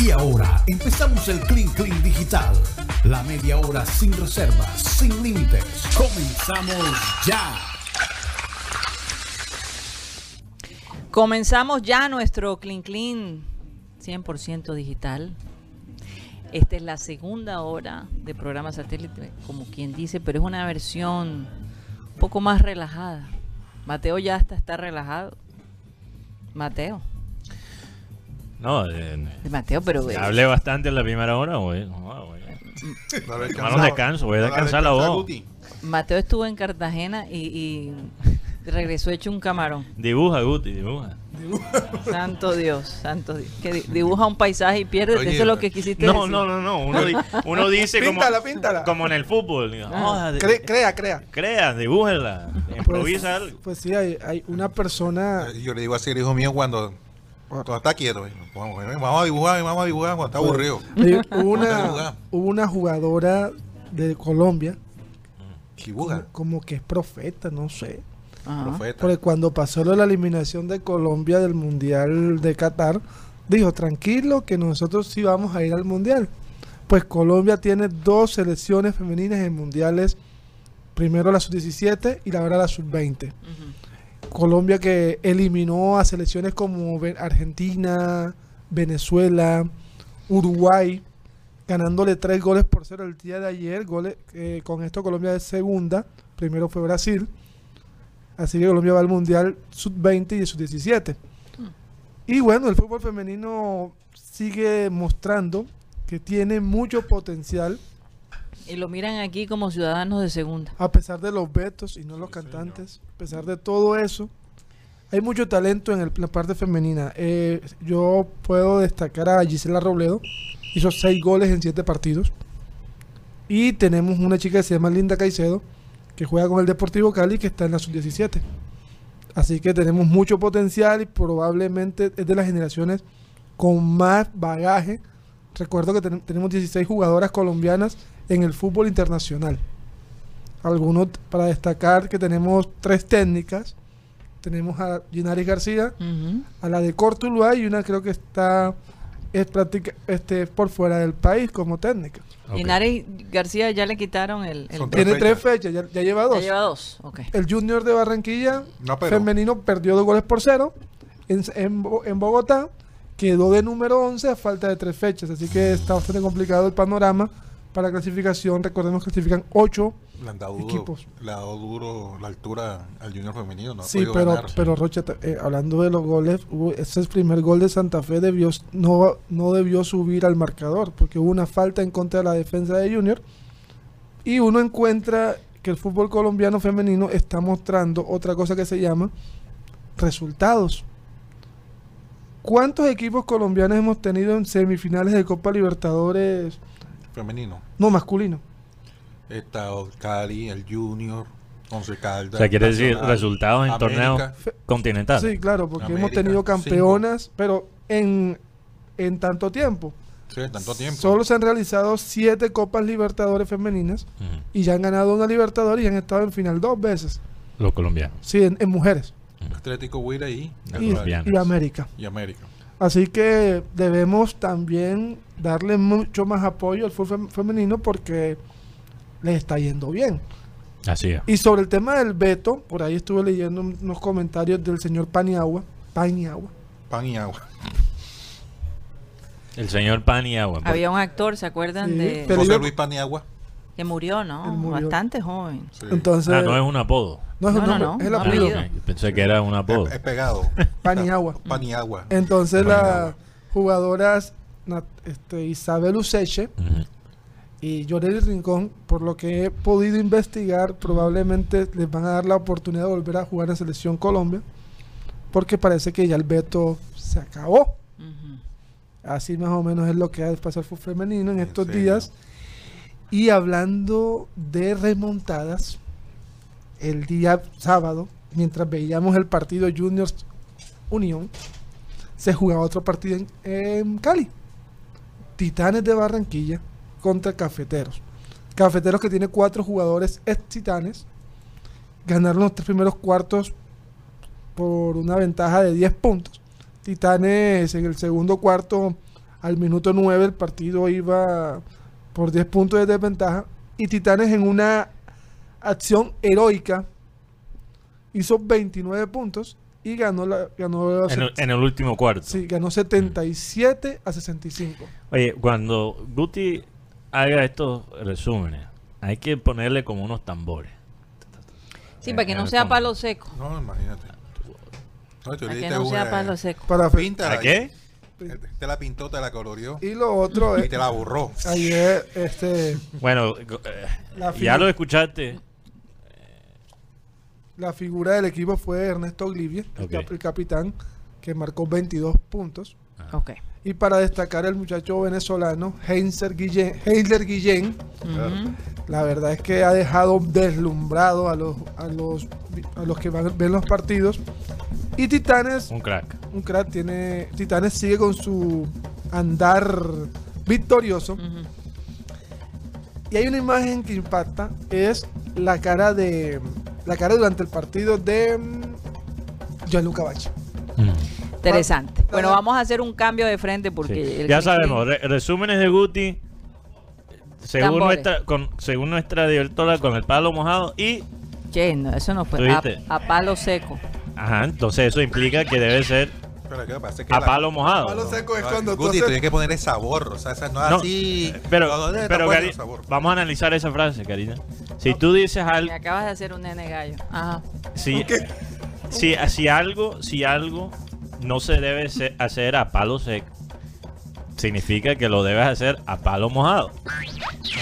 Y ahora empezamos el Clean Clean Digital. La media hora sin reservas, sin límites. Comenzamos ya. Comenzamos ya nuestro Clean Clean 100% digital. Esta es la segunda hora de programa satélite, como quien dice, pero es una versión un poco más relajada. Mateo ya hasta está relajado. Mateo. No, eh, De Mateo, pero eh, hablé bastante en la primera hora, güey. No, güey. Tomar un descanso, voy a No haber descansar la voz. Guti. Mateo estuvo en Cartagena y, y regresó hecho un camarón. Dibuja, Guti, dibuja. Santo Dios, santo Dios. Que di- dibuja un paisaje y pierde. Oye, Eso es lo que quisiste No, decir. no, no, no. Uno, di- uno dice como, Píntala, píntala. como en el fútbol. Ah. "Joda, de- Cre- crea, crea. crea, dibújela, improvisa algo. Pues sí, hay, hay una persona. Yo le digo así al hijo mío cuando, está quieto. Vamos, vamos a dibujar, vamos a dibujar cuando está aburrido. hubo, una, hubo una jugadora de Colombia, Dibuja. como que es profeta, no sé. Profeta. Porque cuando pasó la eliminación de Colombia del Mundial de Qatar, dijo, tranquilo que nosotros sí vamos a ir al Mundial. Pues Colombia tiene dos selecciones femeninas en mundiales, primero la sub-17 y ahora la sub-20. Ujú. Colombia que eliminó a selecciones como Argentina, Venezuela, Uruguay, ganándole tres goles por cero el día de ayer. Goles, eh, con esto Colombia es segunda, primero fue Brasil. Así que Colombia va al Mundial sub-20 y sub-17. Y bueno, el fútbol femenino sigue mostrando que tiene mucho potencial, Y lo miran aquí como ciudadanos de segunda. a pesar de los vetos y no los cantantes, a pesar de todo eso, hay mucho talento en el- la parte femenina. Eh, yo puedo destacar a Gisela Robledo, hizo seis goles en siete partidos. Y tenemos una chica que se llama Linda Caicedo, que juega con el Deportivo Cali, que está en la sub-17. Así que tenemos mucho potencial y probablemente es de las generaciones con más bagaje. Recuerdo que ten- tenemos 16 jugadoras colombianas en el fútbol internacional. Algunos para destacar que tenemos tres técnicas. Tenemos a Ginaris García, a la de Cortuluá y una creo que está es práctica, este, por fuera del país como técnica. Ok. Y Nari García ya le quitaron el. el. Tiene fechas. tres fechas, ya, ya lleva Ya dos. lleva dos. Ok. El Junior de Barranquilla No, pero. femenino perdió dos goles por cero en, en Bo- en Bogotá. Quedó de número 11 a falta de tres fechas. Así que está bastante complicado el panorama para clasificación. Recordemos que clasifican ocho. Le han dado duro, equipos. le ha dado duro la altura al Junior femenino. No sí, pero, ganar. pero Rocha, eh, hablando de los goles, hubo- ese es el primer gol de Santa Fe. Debió, no, no debió subir al marcador porque hubo una falta en contra de la defensa de Junior. Y uno encuentra que el fútbol colombiano femenino está mostrando otra cosa que se llama resultados. ¿Cuántos equipos colombianos hemos tenido en semifinales de Copa Libertadores? Femenino. No, masculino. Está Cali, el Junior, Once Caldas. O sea, quiere decir Nacional, resultados en América. torneos continentales. Sí, claro, porque hemos América, tenido cinco. campeonas, pero en, en tanto tiempo. Sí, tanto tiempo. Solo se han realizado siete Copas Libertadores femeninas Ujú. y ya han ganado una Libertadores y han estado en final dos veces. Los colombianos. Sí, en, en mujeres. Atlético Huila y, Y, y América. y América. Así que debemos también darle mucho más apoyo al fútbol fem- femenino porque les está yendo bien. Así es. Y sobre el tema del veto, por ahí estuve leyendo un- unos comentarios del señor Paniagua. Paniagua. Pan y agua. El señor Pan y Agua. Había un actor, ¿se acuerdan Sí, de José Luis Paniagua. Que murió, no? Él murió. Bastante joven. Sí. Entonces, Ah, no es un apodo. no es un No, no, nombre, no, es el apellido. Ok, Pensé que era un apodo. Es, es pegado. Paniagua. Pan y agua. Entonces Paniagua. las jugadoras este, Isabel Useche Ujú. y Yoreli Rincón, por lo que he podido investigar, probablemente les van a dar la oportunidad de volver a jugar en Selección Colombia, porque parece que ya el veto se acabó. Así más o menos es lo que ha de pasar fútbol femenino en ¿En estos serio? días. Y hablando de remontadas, el día sábado, mientras veíamos el partido Juniors Unión, se jugaba otro partido en, en Cali. Titanes de Barranquilla contra Cafeteros. Cafeteros que tiene cuatro jugadores ex Titanes. Ganaron los tres primeros cuartos por una ventaja de 10 puntos. Titanes en el segundo cuarto Al minuto 9 el partido iba por 10 puntos de desventaja y Titanes en una acción heroica hizo 29 puntos y ganó la ganó En el, en el último cuarto. sí, ganó 77 a 65. Oye, cuando Guti haga estos resúmenes, hay que ponerle como unos tambores. Sí, para que no sea palo seco. No, imagínate. No, Para que no sea palo seco. Para Píntala ¿A ahí. qué? Te la pintó, te la coloreó y lo otro y es te la borró. ayer este Bueno, eh, La ya figu- lo escuchaste. la figura del equipo fue Ernesto Olivia, el, Ok. cap- el capitán que marcó 22 puntos. Ok. Y para destacar el muchacho venezolano, Heinzer Guillén, Heinzer Guillén, la verdad es que ha dejado deslumbrado a los, a los, a los que van, ven los partidos. Y Titanes, Un crack. un crack, tiene, Titanes sigue con su andar victorioso. Y hay una imagen que impacta, es la cara de la cara durante el partido de mm, Gianluca Bacci. Interesante. Ah, Bueno, vamos a hacer un cambio de frente porque... Sí. el Ya sabemos, re- resúmenes de Guti. Según Tambores. nuestra, con, según nuestra directora, con el palo mojado y. Che, no, eso no fue. A palo seco. Ajá, entonces eso implica que debe ser Pero ¿qué pasa? Es que a la- palo mojado. Palo ¿no? seco es cuando tú Guti, tienes que ponerle sabor. O sea, esa no es No, así. Pero, No, no, pero Cari- sabor. vamos a analizar esa frase, Karina. Si tú dices algo, Me acabas de hacer un nene gallo. Ajá. si, si, si algo, si algo no se debe hacer a palo seco, significa que lo debes hacer a palo mojado.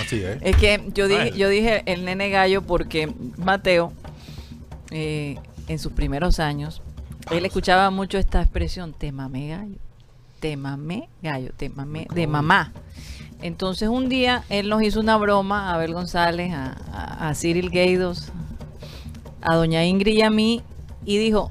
Así es. Es que yo dije, yo dije el nene gallo porque Mateo, eh, en sus primeros años, él escuchaba mucho esta expresión, te mamé gallo, te mamé gallo, te mamé de mamá. Entonces un día él nos hizo una broma a Abel González, a, a- a Cyril Gaydos, a doña Ingrid y a mí, y dijo,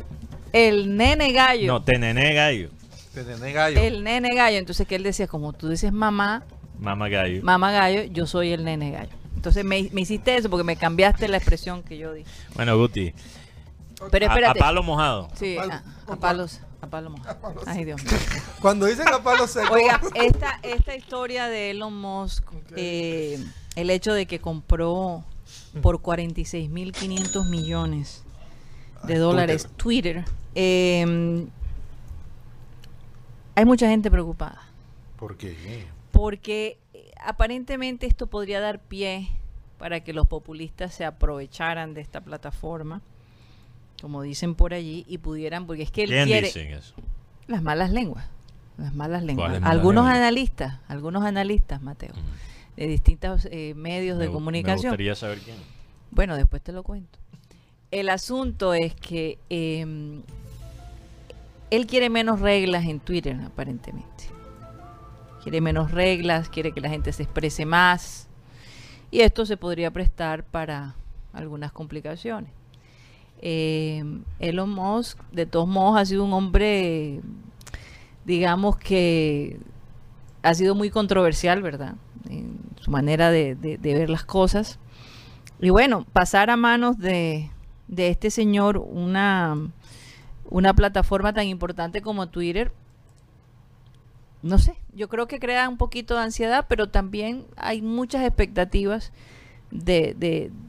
el nene gallo. No, te nené gallo, Te tenés gallo. El nene gallo. Entonces que él decía, como tú dices mamá, mamá gallo. mamá gallo, yo soy el nene gallo. Entonces me, me hiciste eso porque me cambiaste la expresión que yo dije. Bueno, Guti, Pero a, a espérate. palo mojado. Sí, A palo- a, a palos. A palo mojado. Ay, Dios mío. Cuando dicen a palo seco, Oiga, esta, esta historia de Elon Musk, eh, el hecho de que compró por 46.500 millones de Ah, dólares Twitter, eh, hay mucha gente preocupada. ¿Por qué? porque eh, aparentemente esto podría dar pie para que los populistas se aprovecharan de esta plataforma, como dicen por allí, y pudieran, porque es que él ¿Quién quiere dice eso? las malas lenguas, las malas lenguas. ¿Cuáles malas Algunos lenguas? analistas, algunos analistas, Mateo, de distintos eh, medios Me de gu- Me comunicación. gustaría saber quién. Bueno, después te lo cuento. El asunto es que eh, él quiere menos reglas en Twitter, aparentemente. Quiere menos reglas, quiere que la gente se exprese más. Y esto se podría prestar para algunas complicaciones. Eh, Elon Musk, de todos modos, ha sido un hombre, digamos que ha sido muy controversial, ¿verdad? En su manera de- ver las cosas. Y bueno, pasar a manos de, este señor una, una plataforma tan importante como Twitter, no sé, yo creo que crea un poquito de ansiedad, pero también hay muchas expectativas de,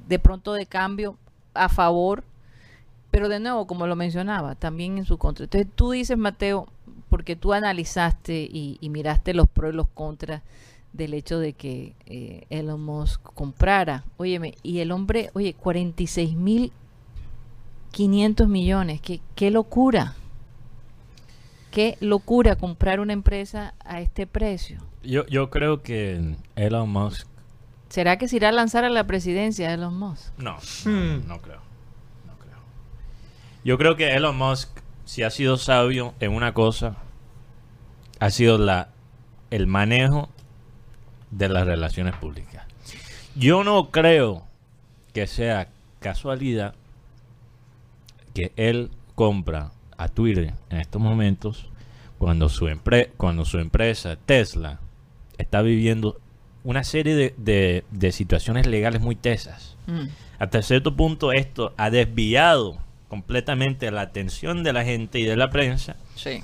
de pronto de cambio a favor, pero de nuevo, como lo mencionaba, también en su contra. Entonces tú dices, Mateo, porque tú analizaste y, y miraste los pros y los contras del hecho de que eh, Elon Musk comprara. Óyeme, y el hombre, oye, 46 mil 500 millones, qué, qué locura. Qué locura comprar una empresa a este precio. Yo, yo creo que Elon Musk. ¿Será que se irá a lanzar a la presidencia Elon Musk? No, Hmm. no creo. Yo creo que Elon Musk, si ha sido sabio en una cosa, ha sido la el manejo de las relaciones públicas. Yo no creo que sea casualidad que él compra a Twitter en estos momentos cuando su, empre- cuando su empresa Tesla está viviendo una serie de, de- de situaciones legales muy tesas. Mm. Hasta cierto punto esto ha desviado completamente la atención de la gente y de la prensa Sí.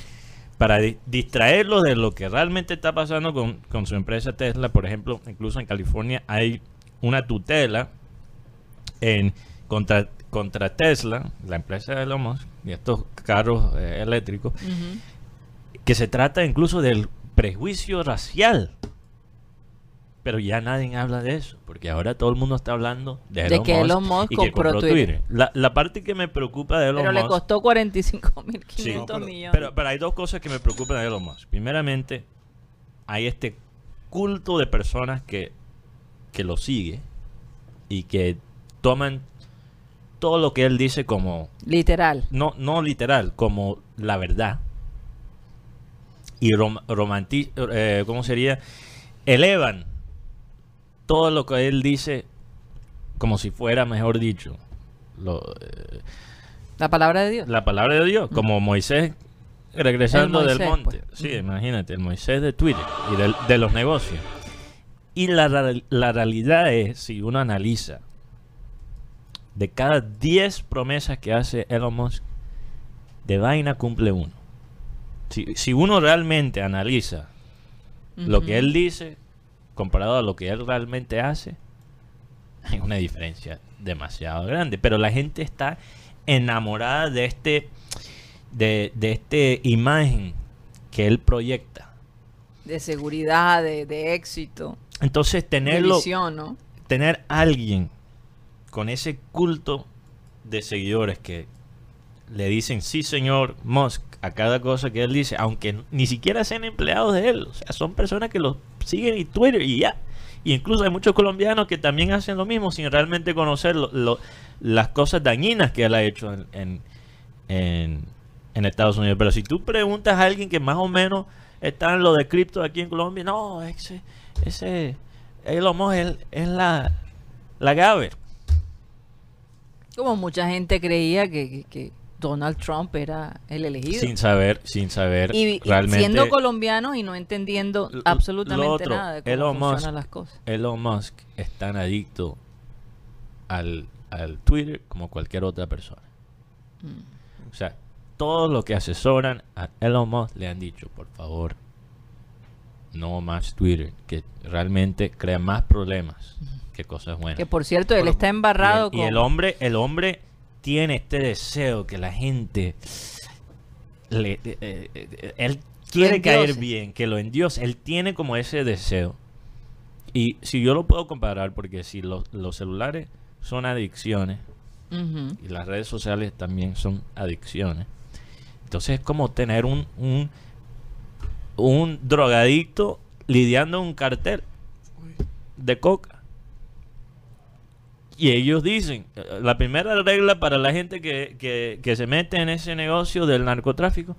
para di- distraerlos de lo que realmente está pasando con, con su empresa Tesla. Por ejemplo, incluso en California hay una tutela en contra, contra Tesla, la empresa de Elon Musk, y estos carros eh, eléctricos, que se trata incluso del prejuicio racial. Pero ya nadie habla de eso, porque ahora todo el mundo está hablando de De Elon, que Musk, Elon Musk y que compró compró Twitter. Twitter. La, la parte que me preocupa de Elon Pero le Musk... costó 45 mil Sí, 500 pero- millones. Pero, pero hay dos cosas que me preocupan de Elon Musk. Primeramente, hay este culto de personas que, que lo sigue y que toman todo lo que él dice como, Literal. no, no literal, como la verdad. Y rom, romanti- eh, ¿cómo sería? Elevan todo lo que él dice como si fuera, mejor dicho, lo, eh, La palabra de Dios. la palabra de Dios, como Moisés regresando El del monte. pues. Sí, imagínate, el Moisés de Twitter y del- de, los negocios. Y la, la realidad es, si uno analiza, de cada 10 promesas que hace Elon Musk, de vaina cumple uno. Si, si uno realmente analiza lo que él dice comparado a lo que él realmente hace, hay una diferencia demasiado grande. Pero la gente está enamorada de este, de, de este imagen que él proyecta. De seguridad, de, de éxito, Entonces tenerlo, visión, ¿no? tener alguien con ese culto de seguidores que le dicen sí señor Musk a cada cosa que él dice, aunque ni siquiera sean empleados de él, o sea, son personas que lo siguen en Twitter y ya. Y incluso hay muchos colombianos que también hacen lo mismo sin realmente conocer las cosas dañinas que él ha hecho en, Estados Unidos. Pero si tú preguntas a alguien que más o menos está en lo de cripto aquí en Colombia, no, ese, ese Elon Musk es, la, la Gaber. Como mucha gente creía que Donald Trump era el elegido. Sin saber, sin saber y, y realmente. siendo colombiano y no entendiendo absolutamente otro, nada de cómo Elon funcionan Musk- las cosas. Elon Musk es tan adicto al, al Twitter como cualquier otra persona. Mm. O sea, todos los que asesoran a Elon Musk le han dicho, por favor, no más Twitter, que realmente crea más problemas que cosas buenas. Que por cierto, él está embarrado y el, y el con... hombre, el hombre tiene este deseo que la gente le, eh, eh, eh, él quiere caer bien, que lo endiose, él tiene como ese deseo. Y si yo lo puedo comparar, porque si los, los celulares son adicciones y las redes sociales también son adicciones, entonces es como tener un, un, un drogadicto lidiando un cartel de coca. Y ellos dicen, eh, la primera regla para la gente que, que- que se mete en ese negocio del narcotráfico,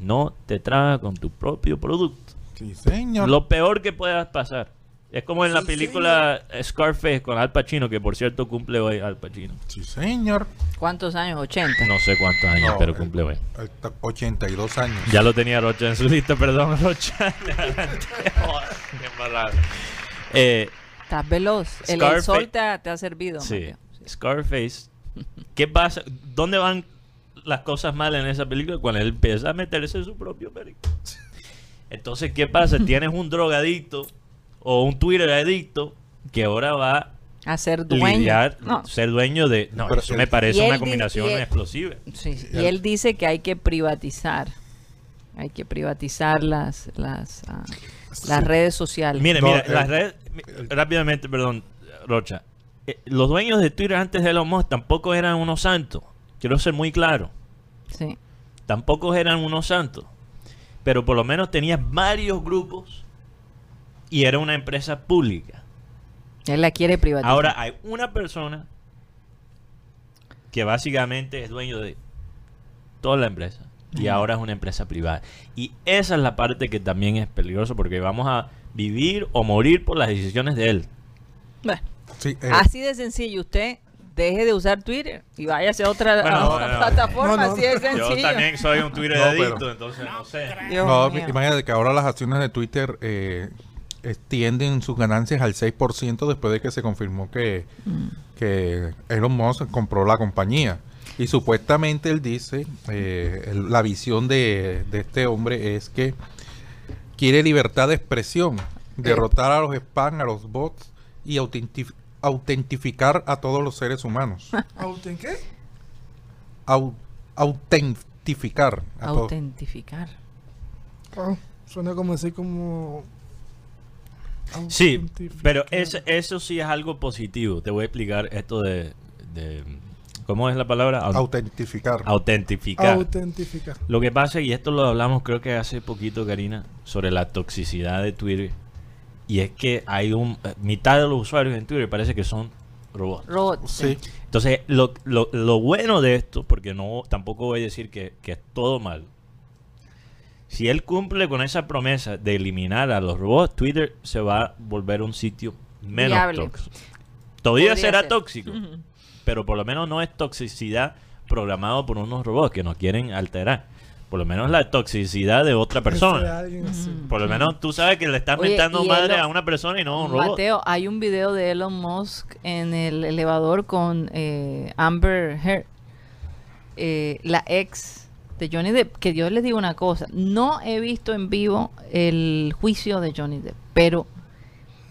no te traga con tu propio producto. Sí, señor. Lo peor que pueda pasar. Es como en la película Scarface con Al Pacino, que por cierto cumple hoy Al Pacino. Sí, señor. ¿Cuántos años? 80. No sé cuántos años, No, pero eh, cumple hoy. eh, 82 años. Ya lo tenía Rocha en su lista, perdón, Rocha. Qué. Eh, Estás veloz. El, el sol te ha, te ha servido. Sí. Scarface. ¿Qué pasa? ¿Dónde van las cosas mal en esa película? Cuando él empieza a meterse en su propio perico. Entonces, ¿qué pasa? Tienes un drogadicto o un Twitter adicto que ahora va A ser dueño. lidiar, No, ser dueño de... No, Pero eso él- me parece una combinación él- explosiva. sí. Y él dice que hay que privatizar. Hay que privatizar las, las, ah, las redes sociales. Mire, No, mira, las redes... mi- Rápidamente, perdón, Rocha. Eh, los dueños de Twitter antes de Elon Musk tampoco eran unos santos. Quiero ser muy claro. Sí. tampoco eran unos santos, pero por lo menos tenía varios grupos y era una empresa pública. Él la quiere privatizar. Ahora hay una persona que básicamente es dueño de toda la empresa y ahora es una empresa privada. Y esa es la parte que también es peligrosa porque vamos a vivir o morir por las decisiones de él. Bueno, Sí, eh, así de sencillo. Usted deje de usar Twitter y váyase a otra, a Bueno, otra bueno. plataforma. No, no. Así de Yo sencillo. también soy un Twitter No, adicto, pero- entonces no sé. Dios no, mío. imagínate que ahora las acciones de Twitter eh, extienden sus ganancias al 6% después de que se confirmó que, Mm. que Elon Musk compró la compañía. Y supuestamente él dice, eh, el- la visión de, de este hombre es que quiere libertad de expresión, derrotar a los spam, a los bots y autentif- autentificar a todos los seres humanos. ¿Auten qué? Au- autentificar a. Autentificar. Oh, suena como así como... Sí, pero eso, eso sí es algo positivo. Te voy a explicar esto de... de- ¿Cómo es la palabra? Au- Autentificar. autentificar. Autentificar. Lo que pasa, y esto lo hablamos creo que hace poquito, Karina, sobre la toxicidad de Twitter. Y es que hay un... eh, Mitad de los usuarios en Twitter parece que son robots. Robots. Sí. Entonces, lo, lo- lo bueno de esto, porque no tampoco voy a decir que, que es todo mal. Si él cumple con esa promesa de eliminar a los robots, Twitter se va a volver un sitio menos Viable. tóxico. Todavía Podría será ser. tóxico. Pero por lo menos no es toxicidad programado por unos robots que nos quieren alterar. Por lo menos la toxicidad de otra persona. Ujú. Por lo menos tú sabes que le estás Oye, mentando madre Elon- a una persona y no a un robot. Mateo, hay un video de Elon Musk en el elevador con eh, Amber Heard, eh, la ex de Johnny Depp. Que yo les digo una cosa, no he visto en vivo el juicio de Johnny Depp, pero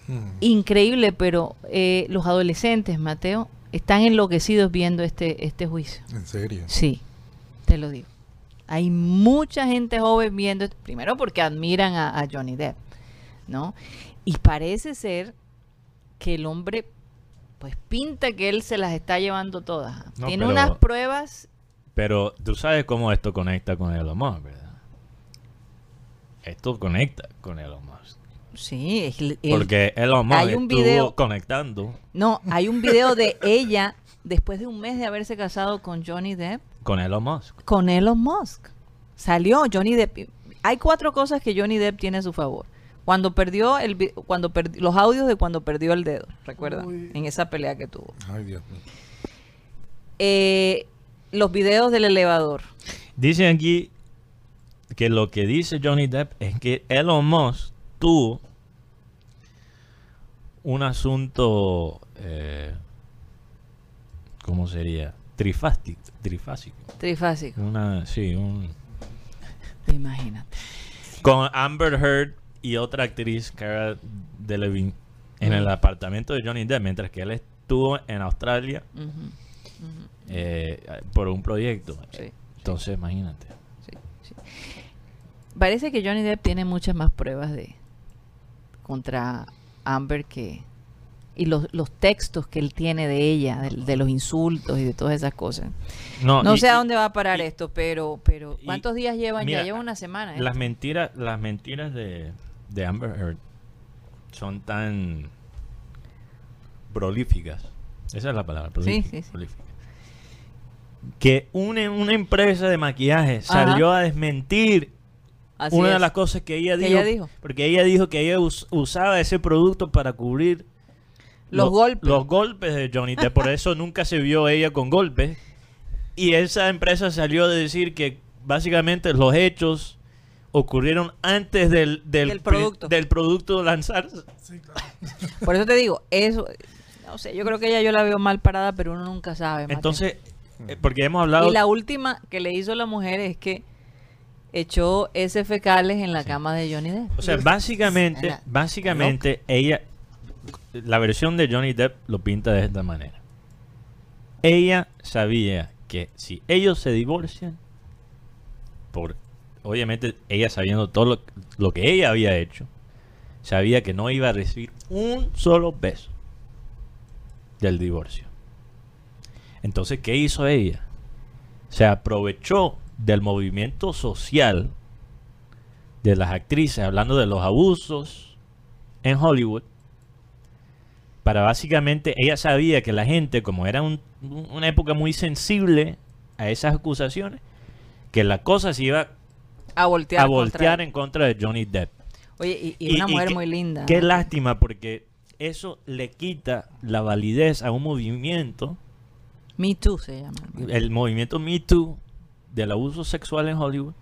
Mm. increíble, pero eh, los adolescentes, Mateo, están enloquecidos viendo este, este juicio. En serio. Sí, te lo digo. Hay mucha gente joven viendo, esto, primero porque admiran a, a Johnny Depp, ¿no? Y parece ser que el hombre, pues pinta que él se las está llevando todas. No, Tiene pero- unas pruebas, Pero tú sabes cómo esto conecta con Elon Musk, ¿verdad? Esto conecta con Elon Musk. Sí, es el- el- Porque Elon Musk hay un estuvo video- conectando no, hay un video de ella después de un mes de haberse casado con Johnny Depp, con Elon Musk. con Elon Musk. Salió Johnny Depp. Hay cuatro cosas que Johnny Depp tiene a su favor. Cuando perdió el cuando perdi- los audios de cuando perdió el dedo, recuerda, Uy. en esa pelea que tuvo. Ay, Dios mío. Eh, los videos del elevador. Dicen aquí que lo que dice Johnny Depp es que Elon Musk tuvo un asunto, eh, ¿cómo sería? Trifástico, trifásico. Trifásico, Una, sí, un... imagínate. Con Amber Heard y otra actriz, Cara Delevingne, en el apartamento de Johnny Depp, mientras que él estuvo en Australia eh, por un proyecto. sí, Entonces, imagínate. sí, sí. Parece que Johnny Depp tiene muchas más pruebas de contra Amber que y los, los textos que él tiene de ella, de, de los insultos y de todas esas cosas. No y- sé a dónde va a parar y- esto, pero pero y- ¿cuántos días llevan? mira, ya lleva una semana. ¿eh? Las mentiras, las mentiras de, de Amber Heard son tan prolíficas. Esa es la palabra, prolífica, sí, sí. prolífica. Que una, una empresa de maquillaje salió a desmentir Así una de las cosas que ella Que dijo, ella dijo. Porque ella dijo que ella us- usaba ese producto para cubrir Los lo- golpes. Los golpes de Johnny Depp. Por eso nunca se vio ella con golpes. Y esa empresa salió de decir que básicamente los hechos ocurrieron antes del, del, producto. del producto lanzarse. Sí, claro. Por eso te digo, eso, no sé, yo creo que ella yo la veo mal parada, pero uno nunca sabe. Mateo. Entonces, eh, porque hemos hablado... y la última que le hizo la mujer es que echó ese fecales en la cama de Johnny Depp. O sea, básicamente, Era básicamente ella, la versión de Johnny Depp lo pinta de esta manera. Ella sabía que si ellos se divorcian, por obviamente ella sabiendo todo lo, lo que ella había hecho, sabía que no iba a recibir un solo beso del divorcio. Entonces, ¿qué hizo ella? Se aprovechó del movimiento social de las actrices, hablando de los abusos en Hollywood, para básicamente, ella sabía que la gente, como era un- un- una época muy sensible a esas acusaciones, que la cosa se iba A voltear. a voltear en contra de Johnny Depp. Oye, y, y una mujer muy linda. Qué lástima, porque eso le quita la validez a un movimiento, Me Too se llama. el movimiento Me Too del abuso sexual en Hollywood.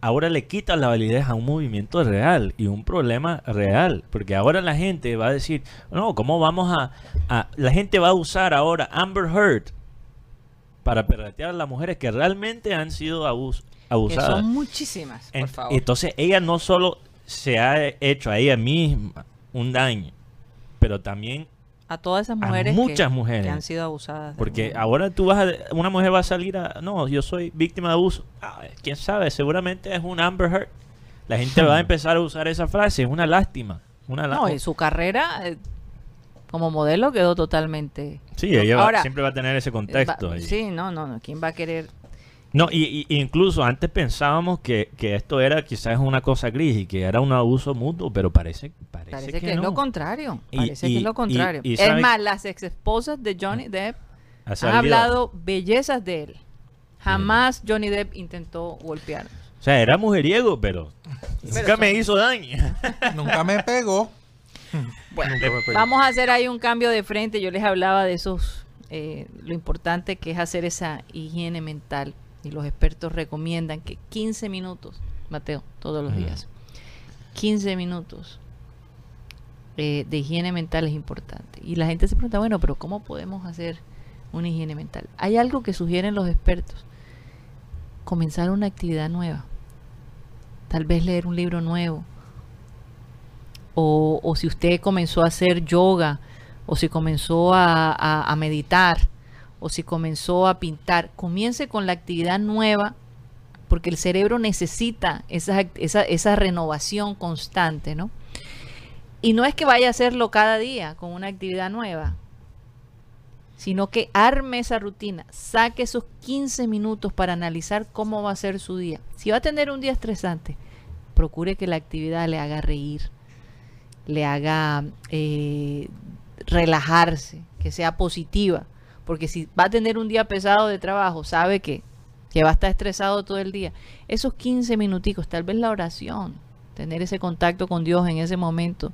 Ahora le quita la validez a un movimiento real y un problema real, porque ahora la gente va a decir, no, ¿cómo vamos a, a- La gente va a usar ahora Amber Heard para perratear a las mujeres que realmente han sido abus- Que abusadas. son muchísimas, por favor. Entonces ella no solo se ha hecho a ella misma un daño, pero también a todas esas mujeres, muchas que, mujeres. que han sido abusadas. porque ahora tú vas a, una mujer va a salir a no, yo soy víctima de abuso. Ah, quién sabe, seguramente es un Amber Heard. La gente va a empezar a usar esa frase, es una lástima, una No, y su carrera eh, como modelo quedó totalmente... Sí, ella va- Ahora, siempre va a tener ese contexto. Va- ahí. sí, no, no, no. ¿Quién va a querer? No, y, y- incluso antes pensábamos que, que esto era quizás una cosa gris y que era un abuso mutuo, pero parece, parece, Parece que, que, es no. lo contrario. Y- Parece que y- es lo contrario. y- y es más, las ex esposas de Johnny Depp Ha han hablado bellezas de él. Jamás Johnny Depp intentó golpear. O sea, era mujeriego, pero, nunca son- me hizo daño. Nunca me pegó. Bueno, Nunca me pegó. Vamos a hacer ahí un cambio de frente. Yo les hablaba de esos, eh, lo importante que es hacer esa higiene mental. Y los expertos recomiendan que 15 minutos, Mateo, todos los días, 15 minutos eh, de higiene mental es importante. Y la gente se pregunta, bueno, pero ¿cómo podemos hacer una higiene mental? Hay algo que sugieren los expertos. Comenzar una actividad nueva. Tal vez leer un libro nuevo o, o si usted comenzó a hacer yoga, o si comenzó a, a- a meditar, o si comenzó a pintar, comience con la actividad nueva, porque el cerebro necesita esa, esa renovación constante, ¿no? Y no es que vaya a hacerlo cada día con una actividad nueva, sino que arme esa rutina, saque esos 15 minutos para analizar cómo va a ser su día. Si va a tener un día estresante, procure que la actividad le haga reír, le haga eh, relajarse, que sea positiva. Porque si va a tener un día pesado de trabajo, sabe que, que va a estar estresado todo el día. Esos 15 minuticos, tal vez la oración, tener ese contacto con Dios en ese momento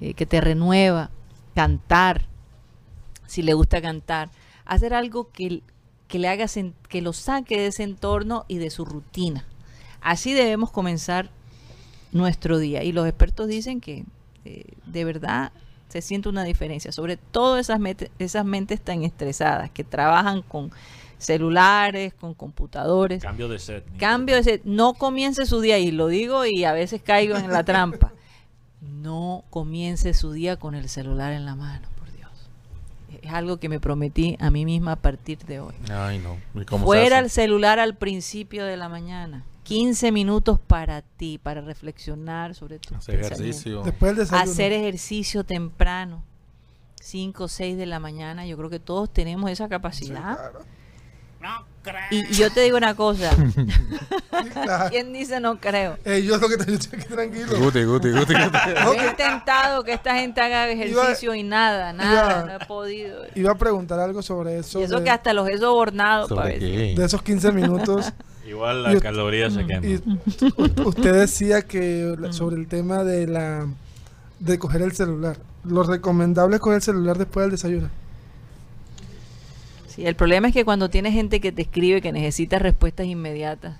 eh, que te renueva, cantar, si le gusta cantar, hacer algo que, que le haga que lo saque de ese entorno y de su rutina. Así debemos comenzar nuestro día. Y los expertos dicen que eh, de verdad se siente una diferencia, sobre todo esas, esas mentes tan estresadas que trabajan con celulares, con computadores. Cambio de set. Cambio ese, no comience su día, y lo digo y a veces caigo en la trampa. No comience su día con el celular en la mano, por Dios. Es algo que me prometí a mí misma a partir de hoy. Ay, no. ¿Y cómo se Fuera el celular al principio de la mañana. 15 minutos para ti, para reflexionar sobre tu Hacer ejercicio. Después del. Hacer ejercicio temprano. 5 o 6 de la mañana. Yo creo que todos tenemos esa capacidad. Y, y yo te digo una cosa. Claro. ¿Quién dice no creo? Eh, yo lo que te digo es que tranquilo. Guti, guti, guti, guti. No, He intentado que esta gente haga ejercicio y nada, nada, iba- no he podido. Iba a preguntar algo sobre eso. Y eso de, que hasta los he sobornado para ¿Sobre ver. qué? de esos 15 minutos. Igual la caloría se quema. usted decía que sobre el tema de la de coger el celular. Lo recomendable es coger el celular después del desayuno. Sí, el problema es que cuando tienes gente que te escribe que necesita respuestas inmediatas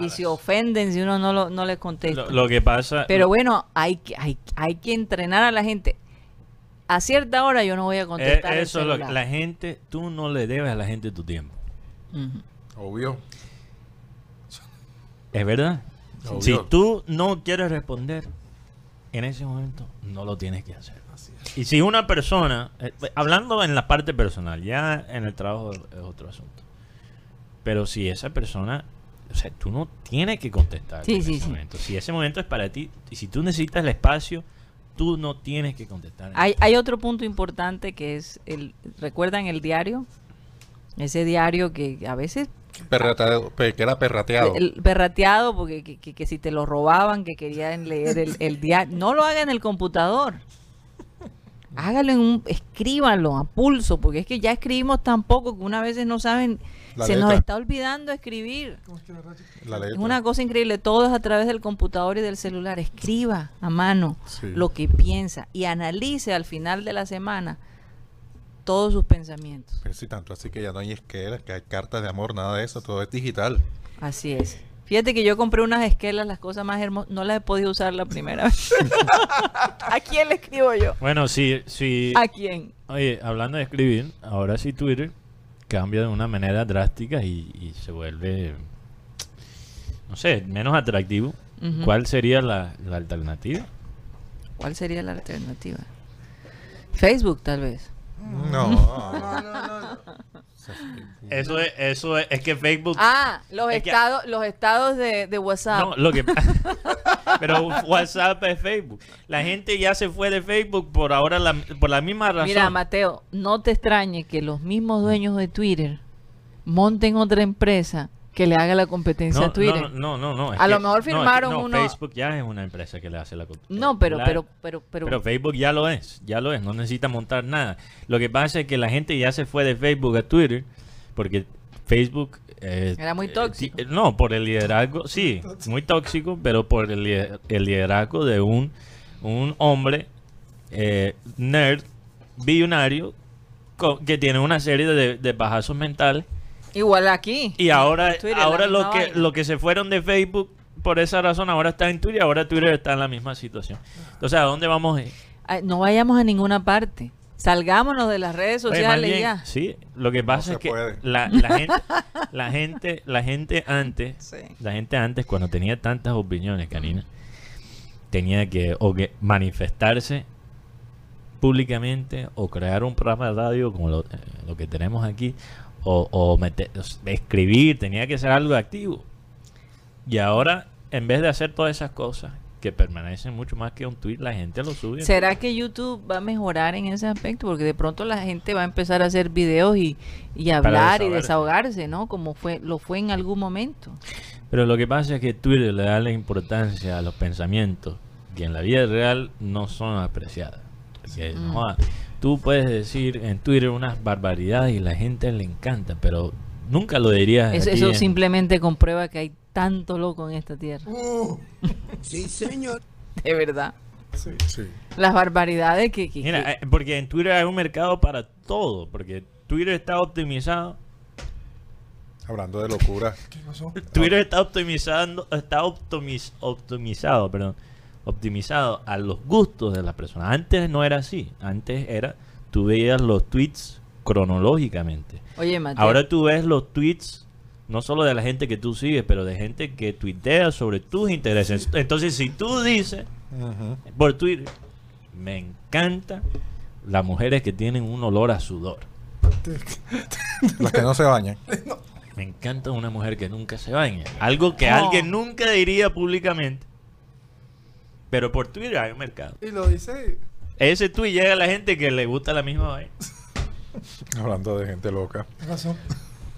y se ofenden si uno no, lo, no les contesta. Lo, lo que pasa. Pero bueno, hay que, hay, hay que entrenar a la gente. A cierta hora yo no voy a eh, contestar. eso es lo que celular. la gente, tú no le debes a la gente tu tiempo. Obvio. Es verdad. Obvio. Si tú no quieres responder en ese momento, no lo tienes que hacer. Y si una persona, eh, hablando en la parte personal, ya en el trabajo es otro asunto. Pero si esa persona, o sea, tú no tienes que contestar Sí, en sí, ese sí. momento. Si ese momento es para ti, y si tú necesitas el espacio, tú no tienes que contestar. Hay, hay otro punto importante que es, el ¿recuerdan el diario? Ese diario que a veces Perrateado, que era perrateado. el perrateado, porque que, que- que si te lo robaban, que querían leer el, el diario. No lo haga en el computador. Hágalo en un, escríbanlo a pulso, porque es que ya escribimos tan poco que una vez no saben, La se nos está olvidando escribir. La Es una cosa increíble, todo es a través del computador y del celular. Escriba a mano Sí. lo que piensa y analice al final de la semana todos sus pensamientos. Pero sí, tanto así que ya no hay esquelas, que hay cartas de amor, nada de eso, todo es digital. Así es. Fíjate que yo compré unas esquelas, las cosas más hermosas, no las he podido usar la primera vez. ¿A quién le escribo yo? Bueno, si, si, ¿A quién? oye, hablando de escribir, ahora sí Twitter cambia de una manera drástica y, y se vuelve, no sé, menos atractivo. ¿Cuál sería la, la alternativa? ¿Cuál sería la alternativa? Facebook, tal vez. No. No, no, no. Eso es, eso es, es que Facebook... Ah, los Es que- estados, los estados de, de WhatsApp. No, lo que Pero WhatsApp es Facebook. La gente ya se fue de Facebook por ahora la, por la misma razón. Mira, Mateo, no te extrañe que los mismos dueños de Twitter monten otra empresa que le haga la competencia no, a Twitter. no, no, no, no, A lo mejor no, es que firmaron no, uno- Facebook ya es una empresa que le hace la competencia. No, pero, La- pero, pero, pero, Pero Facebook ya lo es, ya lo es, no necesita montar nada. Lo que pasa es que la gente ya se fue de Facebook a Twitter porque Facebook... eh, Era muy eh, tóxico. ti- no, por el liderazgo, sí, muy tóxico, pero por el, el liderazgo de un, un hombre eh, nerd, billonario, que tiene una serie de, de bajazos mentales. Igual aquí. Y ahora, Twitter, ahora lo que, vaina. lo que se fueron de Facebook por esa razón ahora está en Twitter, ahora Twitter está en la misma situación. Entonces, ¿a dónde vamos? a ir? No vayamos a ninguna parte. Salgámonos de las redes Oye, sociales bien, ya. Sí, lo que pasa es que la, la gente, la gente, la gente antes, Sí. la gente antes cuando tenía tantas opiniones, Karina, tenía que o que manifestarse públicamente o crear un programa de radio como lo, eh, lo que tenemos aquí o, o meter- escribir, tenía que ser algo activo. Y ahora, en vez de hacer todas esas cosas que permanecen mucho más que un tweet, la gente lo sube. ¿Será que YouTube va a mejorar en ese aspecto? Porque de pronto la gente va a empezar a hacer videos y, y hablar y desahogarse. ¿no? Como fue lo fue en algún momento. Pero lo que pasa es que Twitter le da la importancia a los pensamientos que en la vida real no son apreciadas. Porque, Mm. Tú puedes decir en Twitter unas barbaridades y la gente le encanta, pero nunca lo dirías. Eso, eso en- simplemente comprueba que hay tanto loco en esta tierra. Uh, Sí, señor. De verdad. sí. Sí. Las barbaridades que... que- Mira, que- eh, porque en Twitter hay un mercado para todo, porque Twitter está optimizado. Hablando de locura. ¿Qué pasó? Twitter está optimizando, está optimiz- optimizado, perdón, optimizado a los gustos de las personas. Antes no era así. Antes era, tú veías los tweets cronológicamente. Oye, Mateo. Ahora tú ves los tweets no solo de la gente que tú sigues, pero de gente que tuitea sobre tus intereses. Entonces, si tú dices por Twitter, me encanta las mujeres que tienen un olor a sudor. Las que no se bañan. Me encanta una mujer que nunca se baña. Algo que alguien nunca diría públicamente. Pero por Twitter hay un mercado. Y lo dice. Ese tweet llega a la gente que le gusta la misma vaina. Hablando de gente loca. ¿Qué pasó?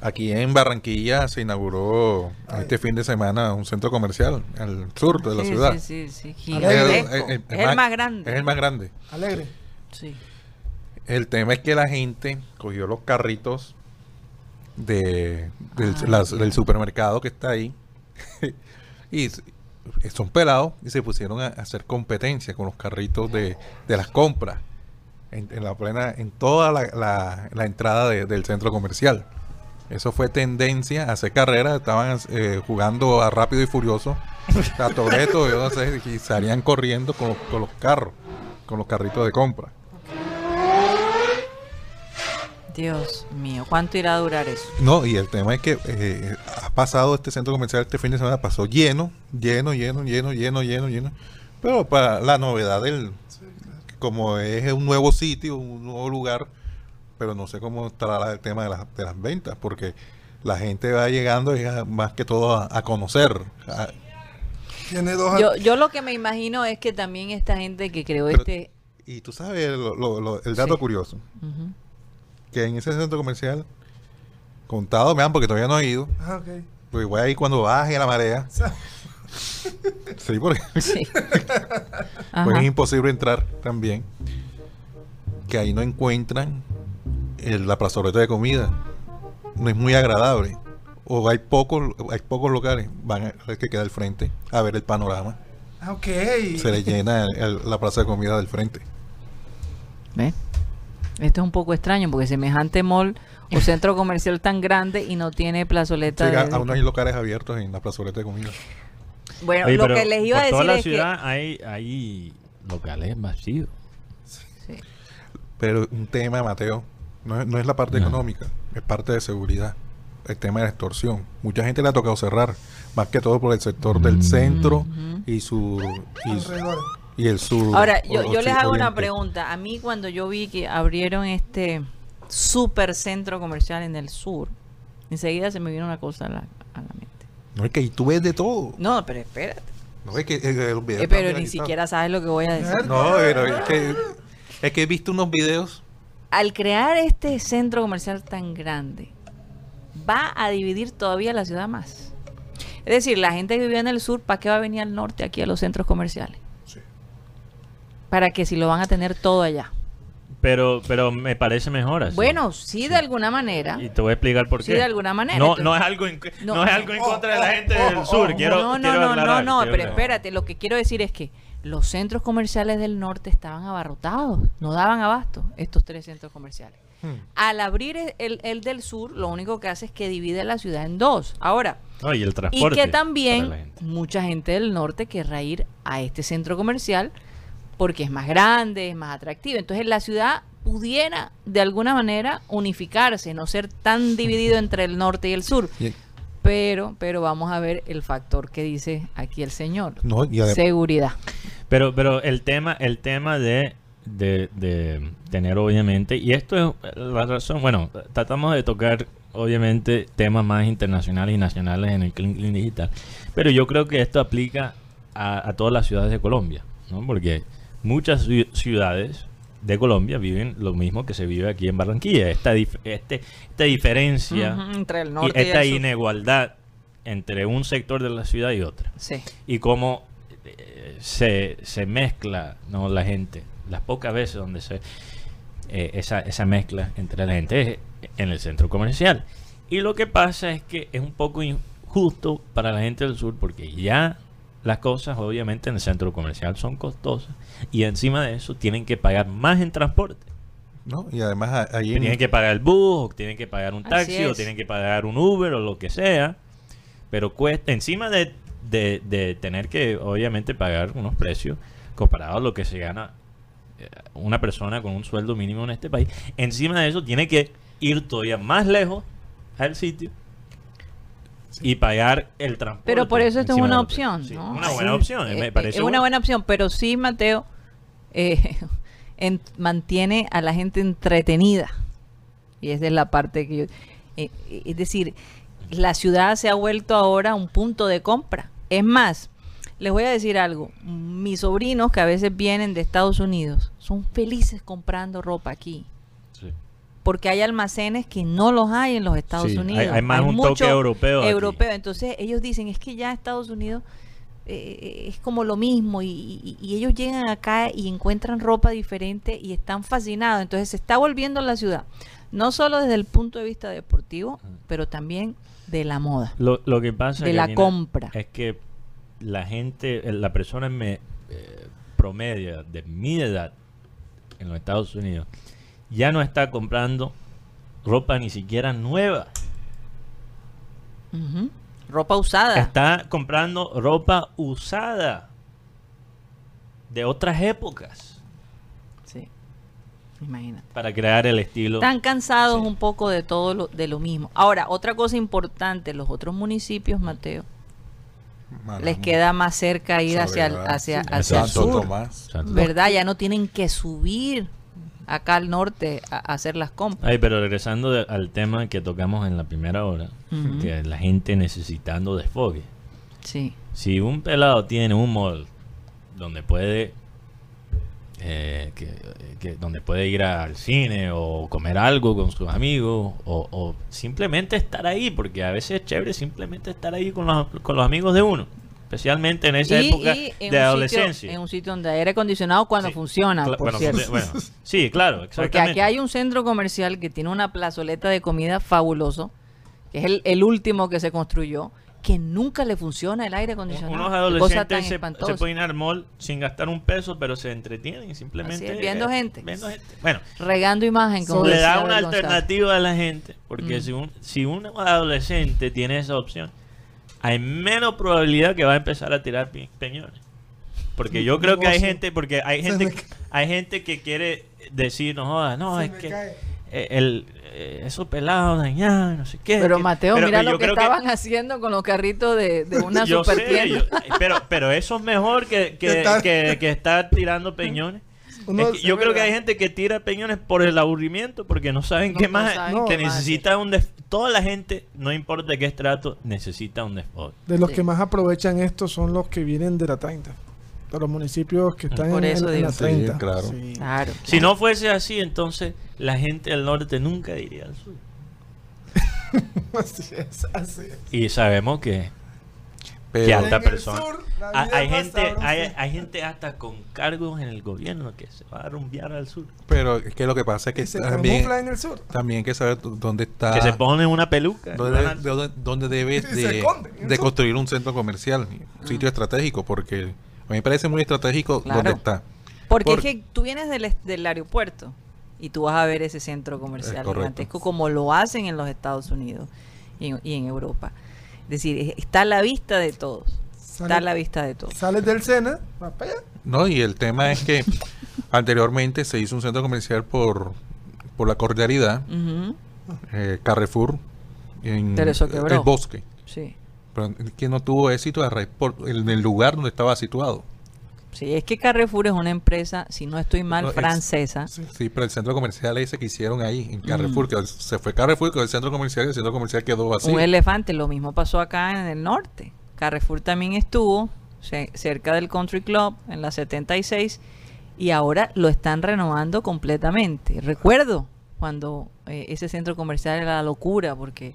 Aquí en Barranquilla se inauguró este fin de semana un centro comercial al sur de la Sí, ciudad. Sí, sí, sí. Eh, es el más grande. Es el más grande. Alegre. Sí. El tema es que la gente cogió los carritos de, del, Ah. las- del supermercado que está ahí y son pelados y se pusieron a, hacer competencia con los carritos de, de las compras en, la plena en toda la, la- entrada de- del centro comercial. Eso fue tendencia a hacer carreras, estaban eh, jugando a rápido y furioso, a Toreto, yo y salían corriendo con con los carros, con los carritos de compra. Dios mío, ¿cuánto irá a durar eso? No, y el tema es que eh, ha pasado este centro comercial este fin de semana, pasó lleno, lleno, lleno, lleno, lleno, lleno, lleno. Pero para la novedad del, como es un nuevo sitio, un nuevo lugar, pero no sé cómo estará el tema de, las- de las ventas, porque la gente va llegando y a- más que todo a, a conocer. a- Tiene dos. Yo, yo lo que me imagino es que también esta gente que creó Pero- este... y tú sabes lo- lo- lo- el dato Sí. curioso, Ujú. Que en ese centro comercial, contado, vean, porque todavía no he ido, Ah, ok. pues voy ahí cuando baje la marea. Sí, porque Sí. pues Ajá. es imposible entrar también. Que ahí no encuentran el, la plazoleta de comida. No es muy agradable. O hay pocos, hay pocos locales, van a ver que queda al frente a ver el panorama. Ah, ok. Se le llena el- el- la plaza de comida del frente. ¿Ve? Esto es un poco extraño porque semejante mall o centro comercial tan grande y no tiene plazoleta. Sí, de- a- aún hay locales abiertos en la plazoleta de comida. Bueno, Oye, lo que les iba a por toda decir la es ciudad hay, hay locales vacíos. que... sí. Pero un tema, Mateo, No es, no es la parte No. económica, es parte de seguridad. El tema de la extorsión. Mucha gente le ha tocado cerrar, más que todo por el sector del Mm. centro y su y, su-. Y el sur. Ahora, yo, les hago una pregunta. A mí cuando yo vi que abrieron este super centro comercial en el sur, enseguida se me vino una cosa a la, a la mente. No es que tú ves de todo. No, pero espérate. No es que eh, los videos Eh, pero ni siquiera sabes lo que voy a decir. No, pero es que es que he visto unos videos. Al crear este centro comercial tan grande, va a dividir todavía la ciudad más. Es decir, la gente que vivía en el sur, ¿para qué va a venir al norte aquí a los centros comerciales? Para que si lo van a tener todo allá. Pero, pero me parece mejor así. Bueno, sí, de alguna manera. Y te voy a explicar por qué. Sí, de alguna manera. No, Entonces- no es algo en, No. no, es algo en contra de la gente oh, del oh, sur. oh, quiero, no, no, quiero no, no, aclarar, no, pero espérate, lo que quiero decir es que los centros comerciales del norte estaban abarrotados, no daban abasto estos tres centros comerciales. Hmm. Al abrir el, el- el del sur, lo único que hace es que divide la ciudad en dos. Ahora, No, y el y transporte. que para la también gente. mucha gente del norte querrá ir a este centro comercial porque es más grande, es más atractivo. Entonces la ciudad pudiera de alguna manera unificarse, no ser tan dividido entre el norte y el sur. Pero, pero vamos a ver el factor que dice aquí el señor. no, Seguridad. Pero, pero el tema, el tema de, de, de tener obviamente, y esto es la razón, bueno, tratamos de tocar obviamente temas más internacionales y nacionales en el Clean Clean Digital, pero yo creo que esto aplica a, a todas las ciudades de Colombia, ¿no? Porque muchas ciu- ciudades de Colombia viven lo mismo que se vive aquí en Barranquilla, esta, dif- este, esta diferencia entre el y norte y, esta el sur. inigualdad entre un sector de la ciudad y otra Sí. y cómo eh, se, se mezcla ¿no? la gente. Las pocas veces donde se eh, esa, esa mezcla entre la gente es en el centro comercial. Y lo que pasa es que es un poco injusto para la gente del sur porque ya las cosas obviamente en el centro comercial son costosas y encima de eso tienen que pagar más en transporte. ¿no? Y además ahí en- Tienen que pagar el bus, o tienen que pagar un taxi, o tienen que pagar un Uber o lo que sea. Pero cuesta, encima de, de- de tener que obviamente pagar unos precios comparados a lo que se gana eh, una persona con un sueldo mínimo en este país, encima de eso tiene que ir todavía más lejos al sitio y pagar el transporte. Pero por eso esto es una opción, sí, ¿no? Una Sí. buena opción, Eh, me eh, parece es una buena opción, pero sí, Mateo, eh, en- mantiene a la gente entretenida. Y esa es la parte que yo... eh, eh, es decir, la ciudad se ha vuelto ahora un punto de compra. Es más, les voy a decir algo. Mis sobrinos que a veces vienen de Estados Unidos son felices comprando ropa aquí. Porque hay almacenes que no los hay en los Estados Sí, Unidos. hay más un toque europeo aquí. Europeo. Entonces ellos dicen, es que ya Estados Unidos eh, es como lo mismo y, y- y ellos llegan acá y encuentran ropa diferente y están fascinados. Entonces se está volviendo la ciudad, no solo desde el punto de vista deportivo, pero también de la moda. Lo, lo que pasa De la compra. es que la gente, eh, la persona me, eh, promedio de mi edad en los Estados Unidos ya no está comprando ropa ni siquiera nueva. Ropa usada. Está comprando ropa usada de otras épocas Sí. Imagínate. para crear el estilo. Están cansados Sí. un poco de todo lo, de lo mismo. Ahora, otra cosa importante, los otros municipios, Mateo, Mano, les queda más cerca ir hacia, hacia, sí. hacia el Santo sur. Tomás. ¿Verdad? Ya no tienen que subir acá al norte a, a hacer las compras. Ay, pero regresando de- al tema que tocamos en la primera hora, Ujú. que la gente necesitando desfogue. Sí. Si un pelado tiene un mall donde puede eh, que, que- donde puede ir al cine o comer algo con sus amigos o, o simplemente estar ahí, porque a veces es chévere simplemente estar ahí con los, con los amigos de uno, especialmente en esa Y- época y en de adolescencia. Sitio, en un sitio donde hay aire acondicionado cuando Sí, funciona, Cla- por bueno, cierto. func- bueno, sí, claro, Porque exactamente. aquí hay un centro comercial que tiene una plazoleta de comida fabuloso, que es el, el último que se construyó, que nunca le funciona el aire acondicionado. Unos adolescentes se, se pueden ir al mall sin gastar un peso, pero se entretienen simplemente es, viendo eh, gente. viendo gente. Bueno, Regando imagen, como le da una alternativa a la gente, porque Mm. si, un, si un adolescente tiene esa opción, hay menos probabilidad que va a empezar a tirar pi- peñones. Porque yo creo que hay gente, porque hay gente, hay gente que quiere decir, no jodas, no, es que cae. eh, el, eh, esos pelados dañados, no sé qué. Pero Mateo, pero mira lo que estaban haciendo con los carritos de, de una yo super sé, yo- pero, pero eso es mejor que, que- que estar tirando peñones. Uno Es que se yo creo que hay gente que tira peñones por el aburrimiento, porque no saben No, qué no más, saben que qué más necesita un des- Toda la gente, no importa qué estrato, necesita un desfogue. De los Sí. que más aprovechan esto son los que vienen de la 30. De los municipios que están Por en, eso en- en digo. la Sí, 30. claro. Sí. Claro. Si no fuese así, entonces la gente del norte nunca iría al sur. Así es, así es. Y sabemos que, Pero, que persona. sur, hay, gente, hay, hay gente hasta con cargos en el gobierno que se va a rumbear al sur. pero es que lo que pasa es que que se también, camufla en el sur. también hay que saber dónde está. Que se ponen una peluca. dónde, dónde- dónde debes de, construir un centro comercial, un sitio estratégico, porque a mí me parece muy estratégico Claro. dónde está. Porque Por- es que tú vienes del, aeropuerto y tú vas a ver ese centro comercial gigantesco como lo hacen en los Estados Unidos y en, y en Europa. Es decir, es- está a la vista de todos. Está a la vista de todos. Sales del Sena, vas para allá. No, y el tema es que anteriormente se hizo un centro comercial por, por la cordialidad, eh, Carrefour, en Pero eso quebró. el bosque. Sí. Pero que no tuvo éxito a raíz por en el lugar donde estaba situado. Sí, es que Carrefour es una empresa, si no estoy mal, No, es- francesa. Sí. Sí, pero el centro comercial ese que hicieron ahí, en Mm. Carrefour, que se fue Carrefour, quedó el centro comercial y el centro comercial quedó vacío. Un elefante, lo mismo pasó acá en el norte. Carrefour también estuvo ce- cerca del Country Club en la 76 y ahora lo están renovando completamente. Recuerdo cuando eh, ese centro comercial era la locura porque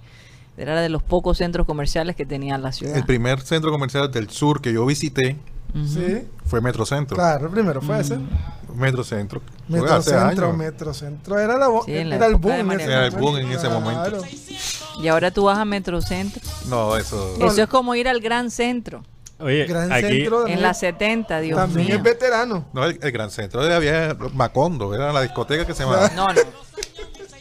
era de los pocos centros comerciales que tenía la ciudad. El primer centro comercial del sur que yo visité Ujú. Sí, fue Metrocentro. claro, primero fue ese. Metrocentro. Hace Metrocentro, años. Metrocentro era, la Sí, la era el boom. en María ese Era el momento. boom en ese momento. Claro. Y ahora tú vas a Metrocentro. No, eso. No, Eso es como ir al Gran Centro Oye, Gran aquí, centro en la 70, Dios también mío. es veterano. No, el, el gran centro de había Macondo, era la discoteca que se llamaba No, no.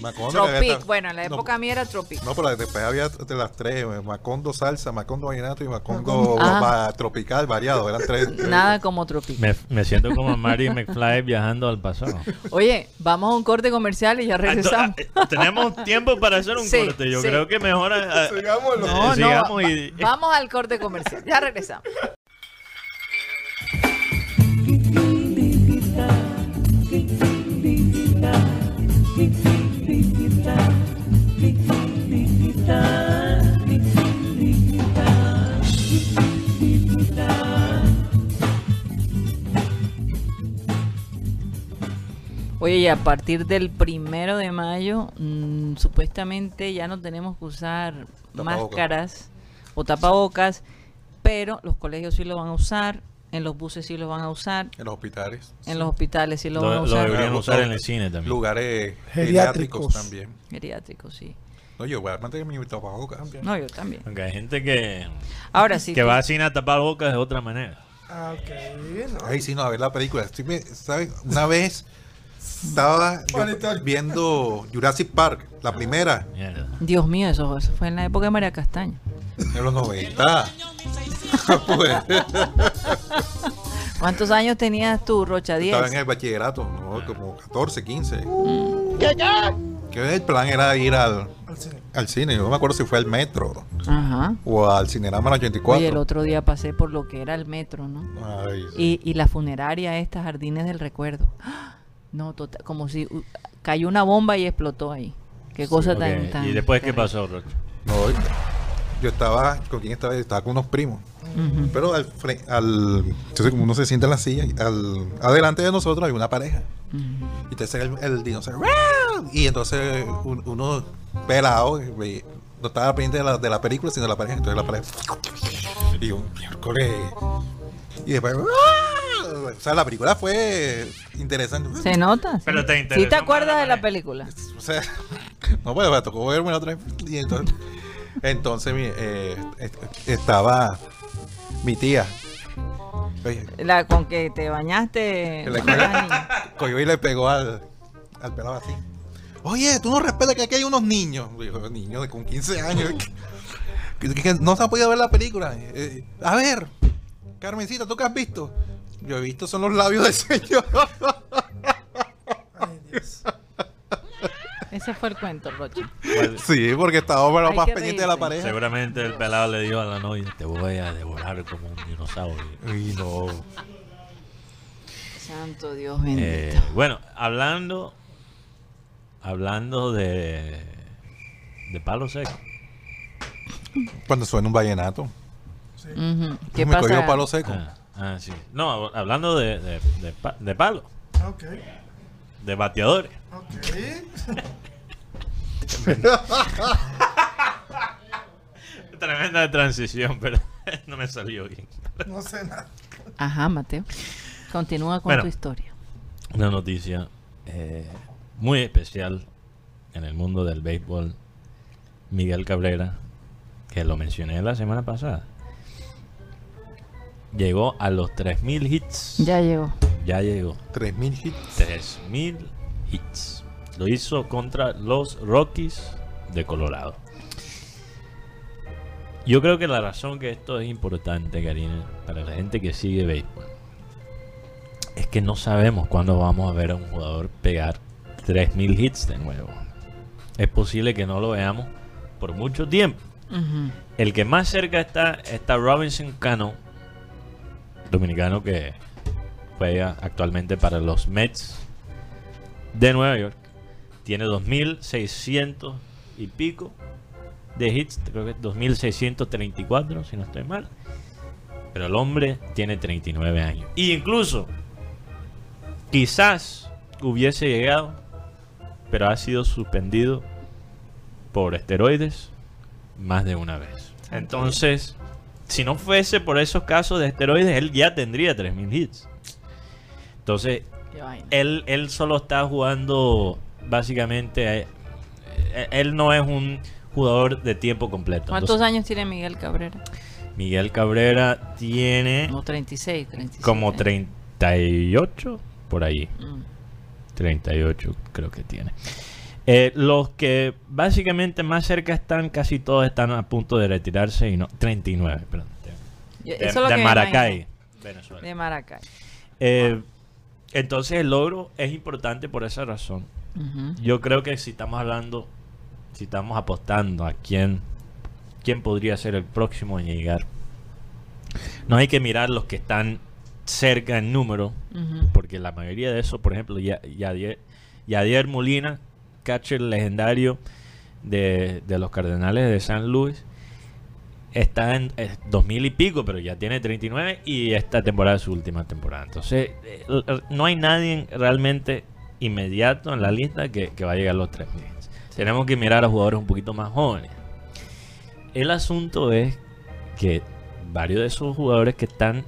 Macondo. Tropic. Bueno, en la no, época mía era Tropic. No, pero después había de las tres, eh, Macondo salsa, Macondo vallenato y Macondo Ah. tropical variado, eran tres. tres- Nada como Tropic. me, me siento como Marty McFly viajando al pasado. Oye, vamos a un corte comercial y ya regresamos. Ah, Tenemos tiempo para hacer un Sí, corte. Yo sí. creo que mejor ah, Sigámoslo. eh, No, no, sigamos va- y- vamos al corte comercial. Ya regresamos. Oye, y a partir del primero de mayo, mm, supuestamente ya no tenemos que usar Tapabocas. máscaras o tapabocas, pero los colegios sí lo van a usar, en los buses sí lo van a usar, En los hospitales. en los hospitales sí lo, van a lo, lo usar, deberían usar en el cine también. Lugares Geriátricos. geriátricos también. geriátricos, sí. No, yo voy a mantener mi tapabocas. No, yo también. Aunque hay gente que, Ahora sí. que tú- va al cine a tapar bocas de otra manera. Ah, ok. no. Ay, sí, no, a ver la película. Estoy, ¿saben? Una vez estaba viendo Jurassic Park, la primera, Mierda. Dios mío, eso, eso fue en la época de María Castaño. en los 90. Pues, ¿Cuántos años tenías tú, Rocha? ¿10? estaba en el bachillerato, ¿no? como 14, 15. Que el plan era ir al, Al cine. al cine. Yo no me acuerdo si fue al metro Ajá. o al Cinerama 84. Oye, el otro día pasé por lo que era el metro, ¿no? Ay, sí. Y, y la funeraria esta, Jardines del Recuerdo. ¡Ah! No, total, como si uh, cayó una bomba y explotó ahí. Qué cosa tan, tan... ¿Y después qué pasó, Rocha? No, yo estaba, ¿con quién estaba? Estaba con unos primos. Pero al, fre- al entonces como uno se sienta en la silla, al, adelante de nosotros hay una pareja. Y entonces el, el dinosaurio. Y entonces un- uno pelado, ve- no estaba pendiente de la, de la película, sino de la pareja. Entonces la pareja. Y un miércoles. Y después. O sea, la película fue interesante. ¿Se nota? Pero sí. te ¿Sí interesó te acuerdas de la película? O sea, no, pues me tocó verme otra vez. Y entonces, entonces mi, eh, est- estaba mi tía. Oye, La con que te bañaste. Que le cogió y le pegó al, al pelado así. Oye, tú no respetas que aquí hay unos niños. Niños de con 15 años. que, que- que no se ha podido ver la película. Eh, a ver, Carmencita, ¿tú qué has visto? Yo he visto son los labios del Señor. Ay, Dios. Ese fue el cuento, Roche. ¿Cuál- Sí, porque Hay más que pendiente de la pareja. Seguramente el pelado le dijo a la novia, te voy a devorar como un dinosaurio. Y no. Santo Dios bendito. Eh, bueno, hablando hablando de de palo seco. Cuando suena un vallenato. Ujú. ¿Qué me pasa? cogió palo seco. Ah, ah, sí. No, hablando de, de, de pa- de palo, Ok. de bateadores. Ok. Tremenda transición, pero no me salió bien. No sé nada. Ajá, Mateo. Continúa con Bueno. tu historia. Una noticia eh, muy especial en el mundo del béisbol. Miguel Cabrera, que lo mencioné la semana pasada, llegó a los 3.000 hits. Ya llegó. Ya llegó. 3000 hits. 3.000 hits. Lo hizo contra los Rockies de Colorado. Yo creo que la razón que esto es importante, Karina, para la gente que sigue béisbol, es que no sabemos cuándo vamos a ver a un jugador pegar 3.000 hits de nuevo. Es posible que no lo veamos por mucho tiempo. El que más cerca está está Robinson Cano, dominicano que juega actualmente para los Mets de Nueva York. Tiene 2.600 y pico de hits, creo que es 2.634 si no estoy mal. Pero el hombre tiene 39 años. Y incluso, quizás hubiese llegado, pero ha sido suspendido por esteroides más de una vez. Entonces, si no fuese por esos casos de esteroides, él ya tendría 3.000 hits. Entonces, él, él solo está jugando básicamente... eh, eh, él no es un jugador de tiempo completo. ¿Cuántos Entonces, años tiene Miguel Cabrera? Miguel Cabrera tiene Como 36, 37. como 38 por ahí. Mm. 38 creo que tiene. Eh, los que básicamente más cerca están, casi todos están a punto de retirarse y no. 39, perdón. Yo- De, Eso de Maracay. Venezuela. De Maracay. Eh, entonces el logro es importante por esa razón. Yo creo que si estamos hablando, si estamos apostando a quién, quién podría ser el próximo en llegar, no hay que mirar los que están cerca en número, porque la mayoría de eso, por ejemplo, Ya- Yadier, Yadier Molina, catcher legendario de, de los Cardenales de San Luis, está en eh, 2000 y pico, pero ya tiene 39 y esta temporada es su última temporada. Entonces, eh, no hay nadie realmente inmediato en la lista que, que va a llegar a los 3000. Tenemos que mirar a jugadores un poquito más jóvenes. El asunto es que varios de esos jugadores que están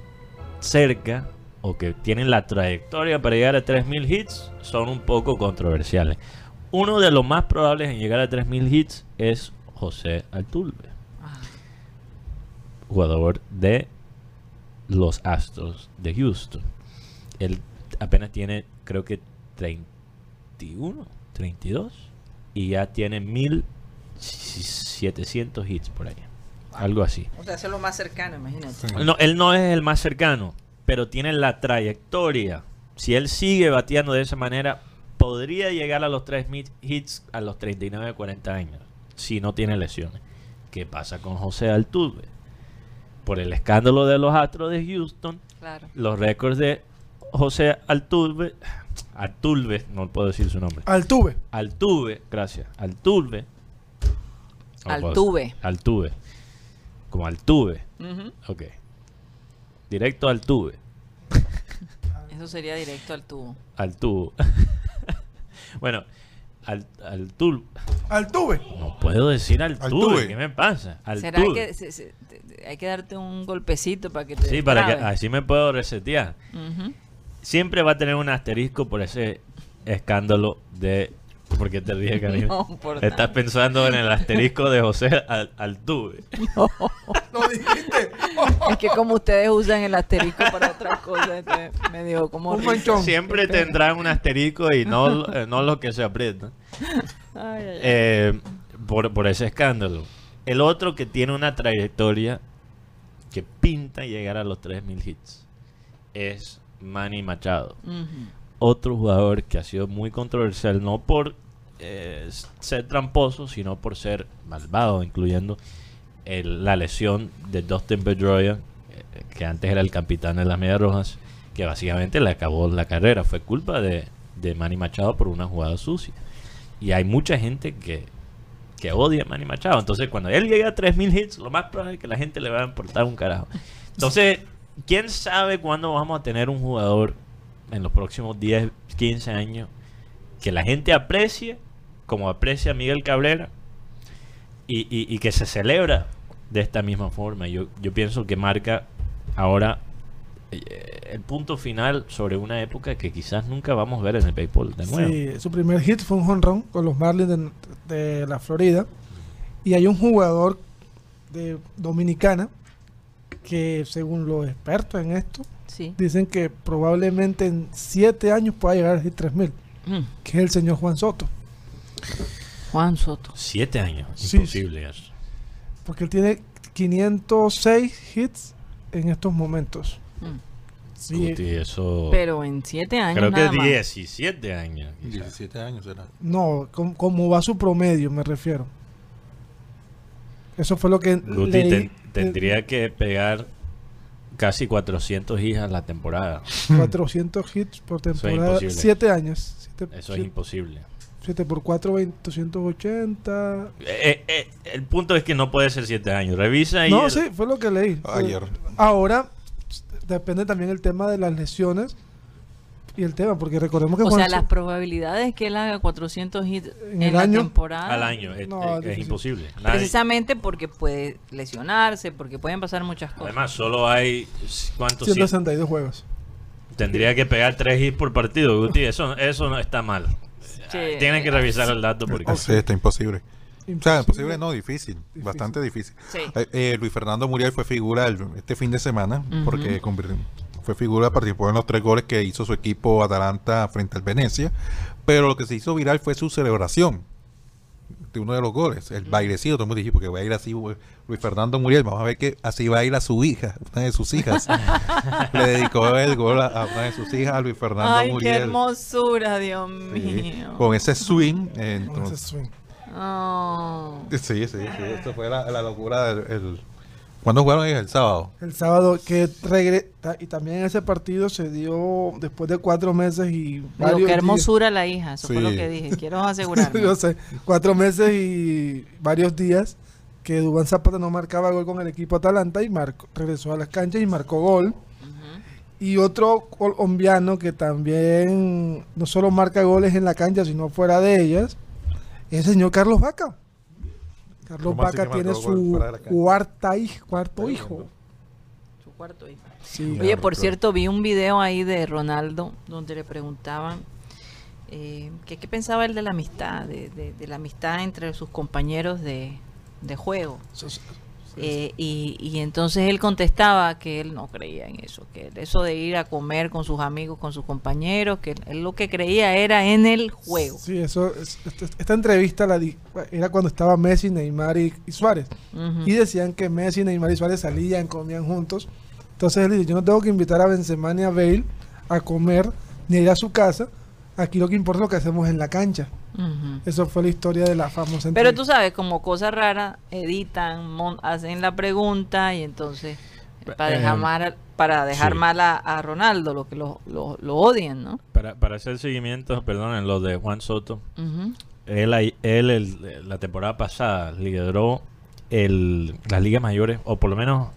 cerca o que tienen la trayectoria para llegar a 3000 hits son un poco controversiales. Uno de los más probables en llegar a 3000 hits es José Altuve, Ah, jugador de los Astros de Houston. Él apenas tiene, creo que 31, 32 y ya tiene 1700 hits por ahí. Algo así. O sea, es lo más cercano, imagínate. No, él no es el más cercano, pero tiene la trayectoria. Si él sigue bateando de esa manera, podría llegar a los 3.000 hits a los 39, 40 años, si no tiene lesiones. ¿Qué pasa con José Altuve? Por el escándalo de los Astros de Houston, Claro. los récords de José Altuve, Altuve, no puedo decir su nombre. Altuve. Altuve, gracias. Altuve. No Altuve. Altuve. Como Altuve. Ujú. Ok. Directo al tuve. Eso sería directo al tubo. Al tubo. bueno, al, al tul- Altuve. No puedo decir al Al tuve. tuve. ¿Qué me pasa? Al ¿Será tuve. que se- se- te- te- hay que darte un golpecito para que te Sí, para que así me puedo resetear. Ujú. Siempre va a tener un asterisco por ese escándalo de. ¿Por qué te ríes, cariño? No, por Estás nada. pensando en el asterisco de José al, Altuve. Lo dijiste. Es que como ustedes usan el asterisco para otras cosas, me dio como... Un risa. manchón. Siempre tendrán un asterisco y no, eh, no lo que se aprieta. Ay, ay, ay. Eh, por, por ese escándalo. El otro que tiene una trayectoria que pinta llegar a los 3.000 hits es Manny Machado. Otro jugador que ha sido muy controversial, no por eh, ser tramposo, sino por ser malvado, incluyendo la lesión de Dustin Pedroia, eh, que antes era el capitán de las Medias Rojas, que básicamente le acabó la carrera. Fue culpa de, Manny Machado por una jugada sucia. Y hay mucha gente que, que odia a Manny Machado. Entonces, cuando él llegue a 3.000 hits, lo más probable es que la gente le va a importar un carajo. Entonces, ¿quién sabe cuándo vamos a tener un jugador en los próximos 10, 15 años que la gente aprecie, como aprecia a Miguel Cabrera, y, y- y que se celebra de esta misma forma? Yo, yo pienso que marca ahora eh, el punto final sobre una época que quizás nunca vamos a ver en el béisbol de nuevo. Sí, su primer hit fue un home run con los Marlins de, de la Florida. Y hay un jugador de Dominicana que, según los expertos en esto, Sí. dicen que probablemente en 7 años pueda llegar al hit 3000, Mm. que es el señor Juan Soto. Juan Soto. Siete años, Sí, imposible eso. Porque él tiene 506 hits en estos momentos. Mm. Sí, Guti, eso... Pero en siete años. creo que nada más. 17 años. quizás. 17 años será. no, com- como va su promedio, me refiero. Eso fue lo que Guti leí. ten- tendría que pegar casi 400 hijas la temporada. 400 hits por es temporada. imposible. 7 años. Eso es imposible. 7 por 4, 280. Eh, eh, el punto es que no puede ser 7 años. Revisa ahí. No, el- sí, fue lo que leí. Ayer. Ahora, depende también el tema de las lesiones y el tema, porque recordemos que O Juan sea, las probabilidades que él haga 400 hits En en, el la año. temporada. al año. Es, No, es- es es difícil. imposible. Nadie- Precisamente porque puede lesionarse, porque pueden pasar muchas cosas. además, solo hay. ¿Cuántos? 162 juegos. Tendría que pegar 3 hits por partido, Guti. Eso, eso no está mal. Sí. Tienen que revisar el dato porque. Sí, está imposible. O sea, imposible no, difícil, Difícil. bastante difícil. Sí. Eh, eh, Luis Fernando Muriel fue figura el- este fin de semana porque convirtió- fue figura, participó en los tres goles que hizo su equipo Atalanta frente al Venecia, pero lo que se hizo viral fue su celebración de uno de los goles, el bailecito, todo el mundo dijo, porque va a ir así Luis Fernando Muriel, vamos a ver que así va a ir a su hija, una de sus hijas. Le dedicó el gol a, a una de sus hijas, a Luis Fernando Ay, qué Muriel. hermosura, Dios Sí, mío. con ese swing, eh, Con ese entonces, swing. Oh. Sí, sí, sí. Esto fue la, la locura del. El... ¿Cuándo jugaron ellos? El sábado. El sábado que regresa y también ese partido se dio después de cuatro meses y varios qué días- hermosura la hija, eso fue lo que dije. Quiero asegurarme. Yo sé, cuatro meses y varios días que Dubán Zapata no marcaba gol con el equipo Atalanta y marcó, regresó a las canchas y marcó gol. Y otro colombiano que también no solo marca goles en la cancha, sino fuera de ellas, es el señor Carlos Vaca. Carlos ¿Cómo así Vaca tiene su cuarta hij- cuarto Está hijo. Su cuarto hijo. Sí. Oye, por cierto, vi un video ahí de Ronaldo donde le preguntaban eh, qué pensaba él de la amistad, de, de- de la amistad entre sus compañeros de, de juego. Eh, y, y entonces él contestaba que él no creía en eso, que eso de ir a comer con sus amigos, con sus compañeros, que él lo que creía era en el juego. Sí, eso, es- esta, entrevista la di- era cuando estaba Messi, Neymar y, y Suárez. Y decían que Messi, Neymar y Suárez salían, comían juntos. Entonces él dice, yo no tengo que invitar a Benzema ni a Bale a comer, ni a ir a su casa. Aquí lo que importa es lo que hacemos en la cancha. Eso fue la historia de la famosa Pero tú entrevista. sabes, como cosa rara, editan, mon- hacen la pregunta y entonces eh, para dejar Eh, mal, para dejar sí. mal a, a Ronaldo, lo que lo, lo, lo odian, ¿no? Para, para hacer seguimiento, perdón, en lo de Juan Soto. Él, ahí- él el- la temporada pasada lideró el, las ligas mayores, o por lo menos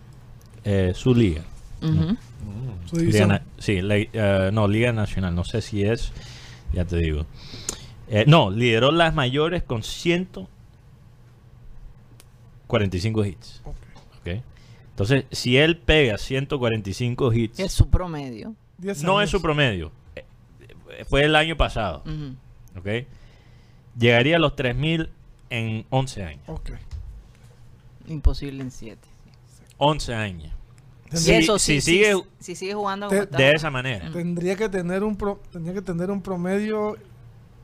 eh, su liga. Liga división. na- sí, la- eh, no, Liga Nacional, no sé si es, ya te digo. Eh, no, lideró las mayores con 145 hits. Entonces, si él pega 145 hits, Es su promedio. No es su promedio. eh, Fue el año pasado. ¿ok? Llegaría a los 3000 en 11 años. Imposible en siete. 11 años. Si- eso si sí, sigue si sigue jugando Te- de esa manera. Tendría que tener un pro- tendría que tener un promedio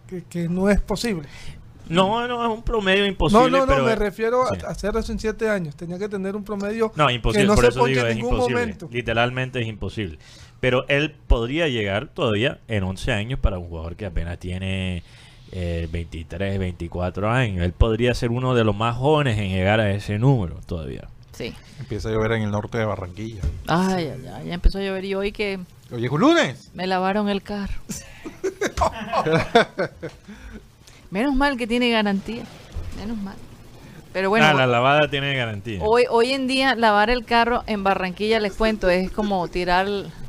que, que no es posible. No, no, es un promedio imposible. no, no, no, pero me refiero sí. a hacer eso en siete años. Tenía que tener un promedio No, imposible, que no por se eso digo, en es ningún imposible. momento. Literalmente es imposible. Pero él podría llegar todavía en 11 años para un jugador que apenas tiene eh, 23, 24 años. Él podría ser uno de los más jóvenes en llegar a ese número todavía. Sí. Empieza a llover en el norte de Barranquilla. Ay, ay, ay, ya empezó a llover y hoy que Oye, es un lunes. me lavaron el carro. Menos mal que tiene garantía. Menos mal. Pero bueno, ah, la lavada tiene garantía. hoy, hoy en día lavar el carro en Barranquilla, les cuento, es como tirar...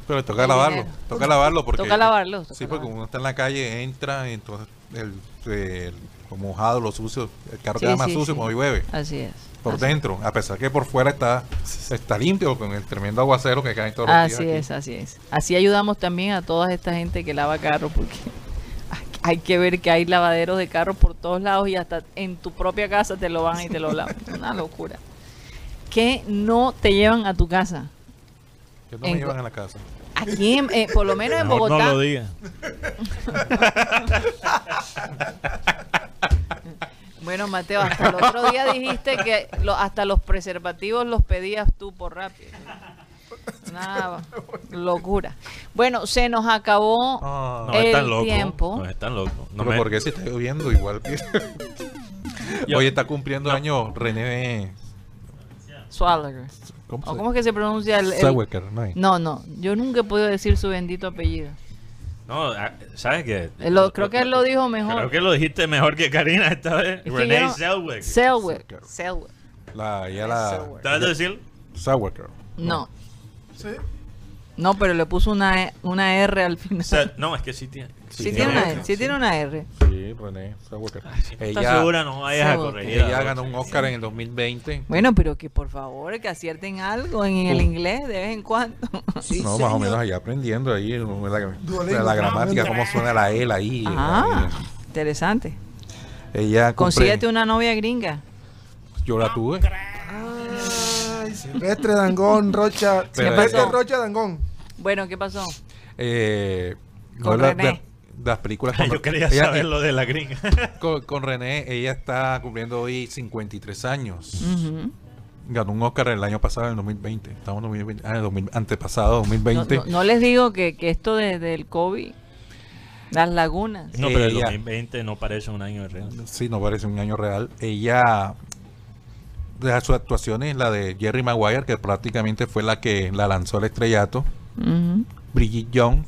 Pero toca lavarlo. dinero. Toca lavarlo porque. Toca lavarlo, toca Sí, porque lavarlo. uno está en la calle, entra, y entonces el, el- mojado, lo sucio, el carro Sí, queda más sí, sucio sí. cuando llueve. Así es. Por así, dentro, a pesar que por fuera está, está limpio con el tremendo aguacero que cae todos los días. Así es, así es. Así ayudamos también a toda esta gente que lava carro porque hay- que ver que hay lavaderos de carros por todos lados y hasta en tu propia casa te lo van y te lo lavan. Una locura. Que no te llevan a tu casa. Que no me llevan a la casa. Aquí, en- eh, por lo menos en Bogotá. no lo diga. Mateo, hasta el otro día dijiste que lo- hasta los preservativos los pedías tú por rápido. Una locura. Bueno, se nos acabó Ah, No, el locos. tiempo. No, están locos. No me- porque si está lloviendo igual Hoy está cumpliendo año René... Swallower. ¿Cómo ¿O se cómo es que se pronuncia el, el- ¿no? No, no, yo nunca he podido decir su bendito apellido. No, ah, ¿sabes qué? Lo- creo que él lo dijo mejor. Creo que lo dijiste mejor que Karina esta vez. Es Renee Zellweger. Zellweger. Zellweger. La, ya la... ¿Sabes decir? Zellweger. No, Sí. no, pero le puso una, E- una R al final. Se- no, es que sí tiene. Sí, Sí, tiene una R, sí tiene una R. Sí, René Zellweger. ¿Estás Ella, segura? No vayas a corregir. ella ganó un Oscar en el 2020. Bueno, pero que por favor, que acierten algo en el Uh. inglés de vez en cuando. no, más o menos allá aprendiendo ahí la, la gramática, cómo suena la L ahí. Ah, ahí. interesante. Ella Consíguete una novia gringa. Yo la tuve. Ay, Silvestre Dangón, Rocha. Silvestre pasó? Rocha Dangón. Bueno, ¿qué pasó? Eh, Con no, la- René. de- las películas con, Yo quería ella- saber lo de la gringa. con, con René, ella está cumpliendo hoy 53 años. Ujú. Ganó un Oscar el año pasado, en el 2020. Estamos en 2020, ah, el 2000 antepasado, No, 2020. no- no les digo que, que esto de- del COVID, las lagunas. No, pero el Ella- 2020 no parece un año real. Sí, no parece un año real. Ella, de sus actuaciones, la de Jerry Maguire, que prácticamente fue la que la lanzó al estrellato. Ujú. Bridget Jones,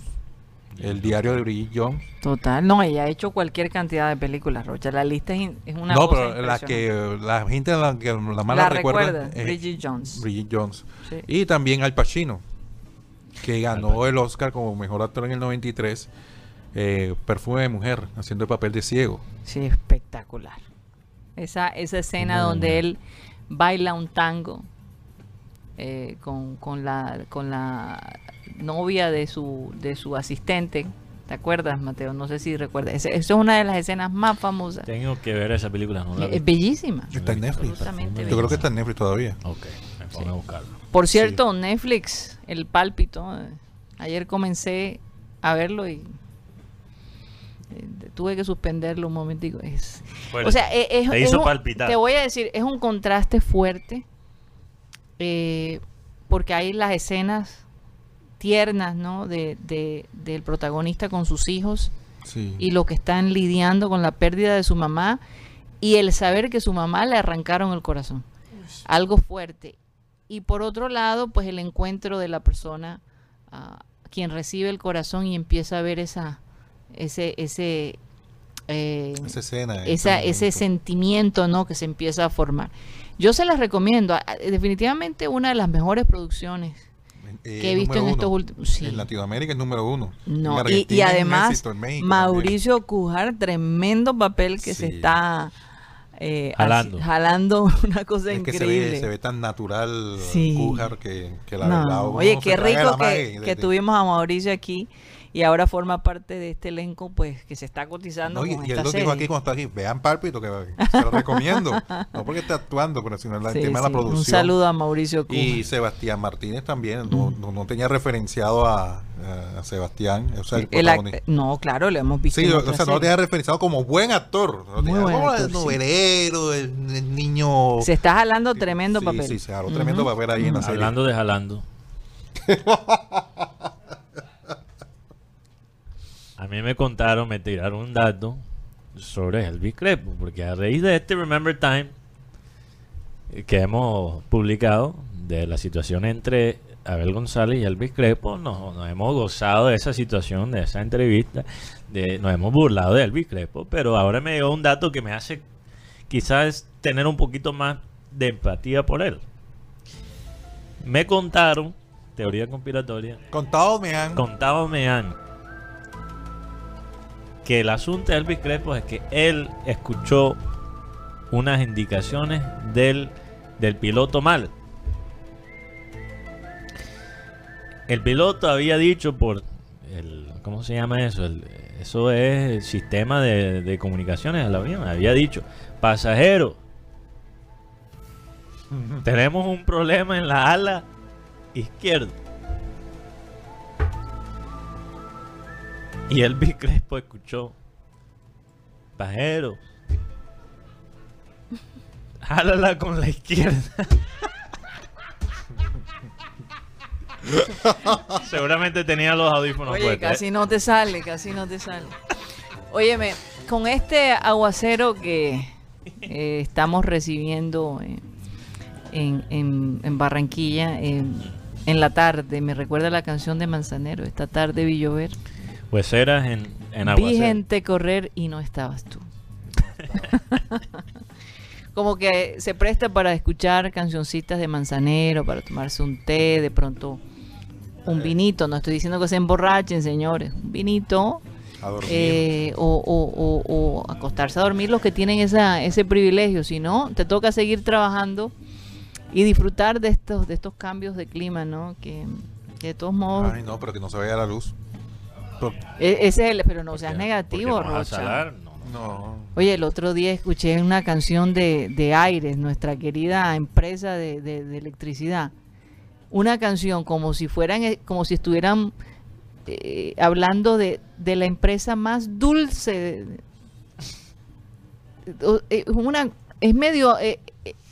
el diario de Bridget Jones. Total, no, ella ha hecho cualquier cantidad de películas, Rocha. La lista es, in- es una no, cosa pero la que la gente la, que la más La la recuerda recuerda, es Bridget Jones. Bridget Jones. Sí. Y también Al Pacino, que ganó el Oscar como mejor actor en el 93. eh, Perfume de mujer, haciendo el papel de ciego. Sí, espectacular. Esa, esa escena Muy donde él baila un tango eh, con, con, la, con la novia de su, de su asistente. ¿Te acuerdas, Mateo? No sé si recuerdas. Esa es una de las escenas más famosas. Tengo que ver esa película, no la vi. Es bellísima. Está en Netflix. Yo creo que está en Netflix todavía. Ok, me pongo a buscarlo. Por cierto, Netflix, el pálpito. eh, Ayer comencé a verlo y eh, tuve que suspenderlo un momentico. Es, Bueno, o sea, eh, es, te es hizo un- palpitar. te voy a decir, es un contraste fuerte eh, porque hay las escenas tiernas, ¿no? De, de- del protagonista con sus hijos Sí. y lo que están lidiando con la pérdida de su mamá y el saber que su mamá le arrancaron el corazón. Algo fuerte. Y por otro lado, pues el encuentro de la persona ah, quien recibe el corazón y empieza a ver esa ese ese eh, Esa escena. esa- ese sentimiento ¿no? que se empieza a formar. Yo se las recomiendo. Ah, Definitivamente una de las mejores producciones Eh, que he visto en estos últimos... sí. En Latinoamérica es número uno. No, y, además éxito, en México Mauricio Cujar, tremendo papel que se está eh, Jalando. así- jalando una cosa. Es que se increíble. ve, se ve tan natural Sí. Cújar que, que la No, verdad. Oye, qué rico que, que tuvimos a Mauricio aquí y ahora forma parte de este elenco pues que se está cotizando No, y, con y él esta lo dijo aquí cuando está aquí, vean Pálpito, que se lo recomiendo. no porque está actuando, pero sino el Sí, tema de la producción. Un saludo a Mauricio Cujar. Y Sebastián Martínez también, no, no, no tenía referenciado a, a Sebastián, o sea, el El ac- protagonista. no, claro, lo hemos visto. Sí, en o sea, no lo tenía referenciado como buen actor. Tenía buen como actor, el sí. novelero, el, el niño. Se está jalando tremendo sí, papel. Sí, se jaló tremendo papel ahí en la serie. Hablando de jalando. A mí me contaron, me tiraron un dato sobre Elvis Crespo, porque a raíz de este Remember Time eh, que hemos publicado de la situación entre Abel González y Elvis Crespo, nos, nos hemos gozado de esa situación, de esa entrevista, de, nos hemos burlado de Elvis Crespo, pero ahora me llegó un dato que me hace quizás tener un poquito más de empatía por él. Me contaron, teoría conspiratoria, Contado me han. contaba Mean que el asunto de Elvis Crespo es que él escuchó unas indicaciones del, del piloto mal. El piloto había dicho por el ¿cómo se llama eso? El- eso es el sistema de, de comunicaciones del avión. Había dicho, pasajero, tenemos un problema en la ala izquierda. Y Elvis Crespo escuchó, pajero, jálala con la izquierda. Seguramente tenía los audífonos Oye, puestos. ¿eh? casi no te sale, casi no te sale. Óyeme, con este aguacero que eh, estamos recibiendo eh, en, en- en Barranquilla, en la tarde, me recuerda la canción de Manzanero, esta tarde vi llover. Pues eras en, en Vi aguacero. gente correr y no estabas tú. Como que se presta para escuchar cancioncitas de manzanero, para tomarse un té, de pronto un vinito. No estoy diciendo que se emborrachen, señores. Un vinito A dormir. eh, o, o- o- o acostarse a dormir los que tienen esa, ese privilegio. Si no, te toca seguir trabajando y disfrutar de estos, de estos cambios de clima, ¿no? Que, que de todos modos, Ay, no, pero que no se vaya la luz. E- ese es el, pero no seas negativo, Rocha. salar, no, no. No. Oye, el otro día escuché una canción de, de Aires, nuestra querida empresa de, de- de electricidad. Una canción como si fueran, eh, como si estuvieran eh, hablando de, de la empresa más dulce. eh, una, es medio, eh,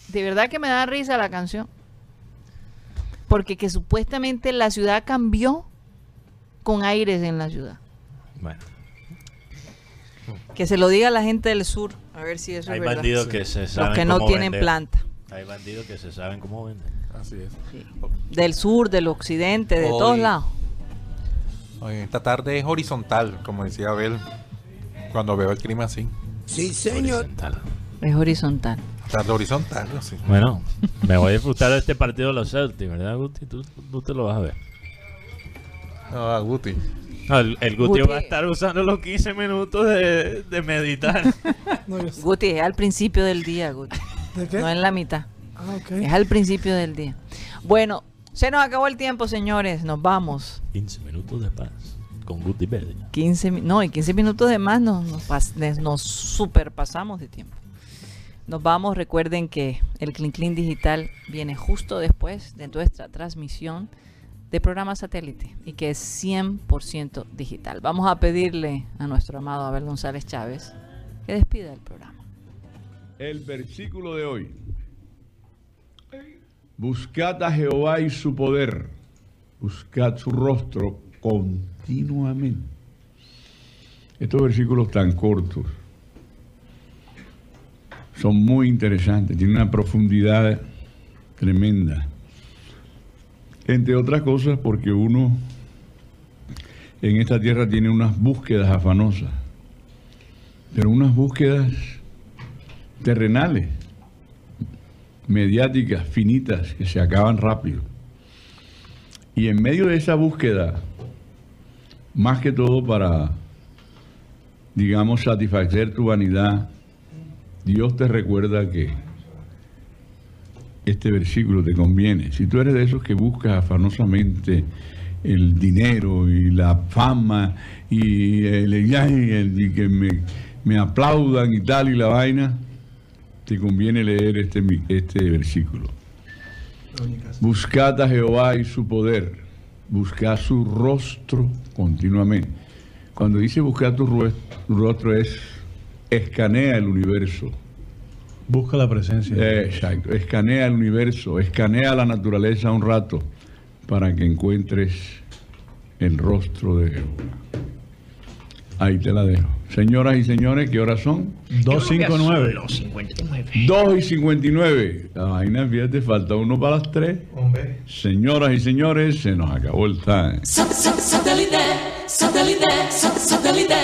de verdad que me da risa la canción. Porque que supuestamente la ciudad cambió con Aires en la ciudad. Bueno, Que se lo diga la gente del sur, a ver si eso hay es verdad. bandidos que se saben Los que no cómo tienen vender. planta. Hay bandidos que se saben cómo vender. Así es. Del sur, del occidente, de Hoy- todos lados. Oye, esta tarde es horizontal, como decía Abel, cuando veo el clima así. Horizontal. Es horizontal. Tarde horizontal, así. Bueno, me voy a disfrutar de este partido de los Celtics, ¿verdad, Guti? Tú, tú te lo vas a ver. Ah, Guti. No, el, el Guti, Guti- va a estar usando los 15 minutos de, de meditar. No. Guti, es al principio del día, Guti. ¿De qué? No en la mitad. Ah, ok. Es al principio del día. Bueno, se nos acabó el tiempo, señores. Nos vamos. 15 minutos de paz con Guti Belli. 15, mi- no, y 15 minutos de más nos, nos- nos superpasamos de tiempo. Nos vamos, recuerden que el Clean Clean Digital viene justo después de nuestra transmisión de programa satélite y que es 100% digital. Vamos a pedirle a nuestro amado Abel González Chávez que despida el programa. El versículo de hoy. Buscad a Jehová y su poder. Buscad su rostro continuamente. Estos versículos tan cortos son muy interesantes, tienen una profundidad tremenda. Entre otras cosas porque uno en esta tierra tiene unas búsquedas afanosas, pero unas búsquedas terrenales, mediáticas, finitas, que se acaban rápido. Y en medio de esa búsqueda, más que todo para, digamos, satisfacer tu vanidad, Dios te recuerda que este versículo te conviene. Si tú eres de esos que buscas afanosamente el dinero y la fama y, el, y y que me, me aplaudan y tal y la vaina, te conviene leer este, este versículo. Buscad a Jehová y su poder, buscad su rostro continuamente. Cuando dice buscar tu rostro es escanea el universo. Busca la presencia. Eh, Exacto, escanea el universo, escanea la naturaleza un rato para que encuentres el rostro de Jehová. Ahí te la dejo. Señoras y señores, ¿qué horas son? 259. 2 y 59. La vaina, fíjate, falta uno para las 3. Señoras y señores, se nos acabó el time. Satellite, satellite, satellite,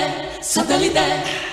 satellite.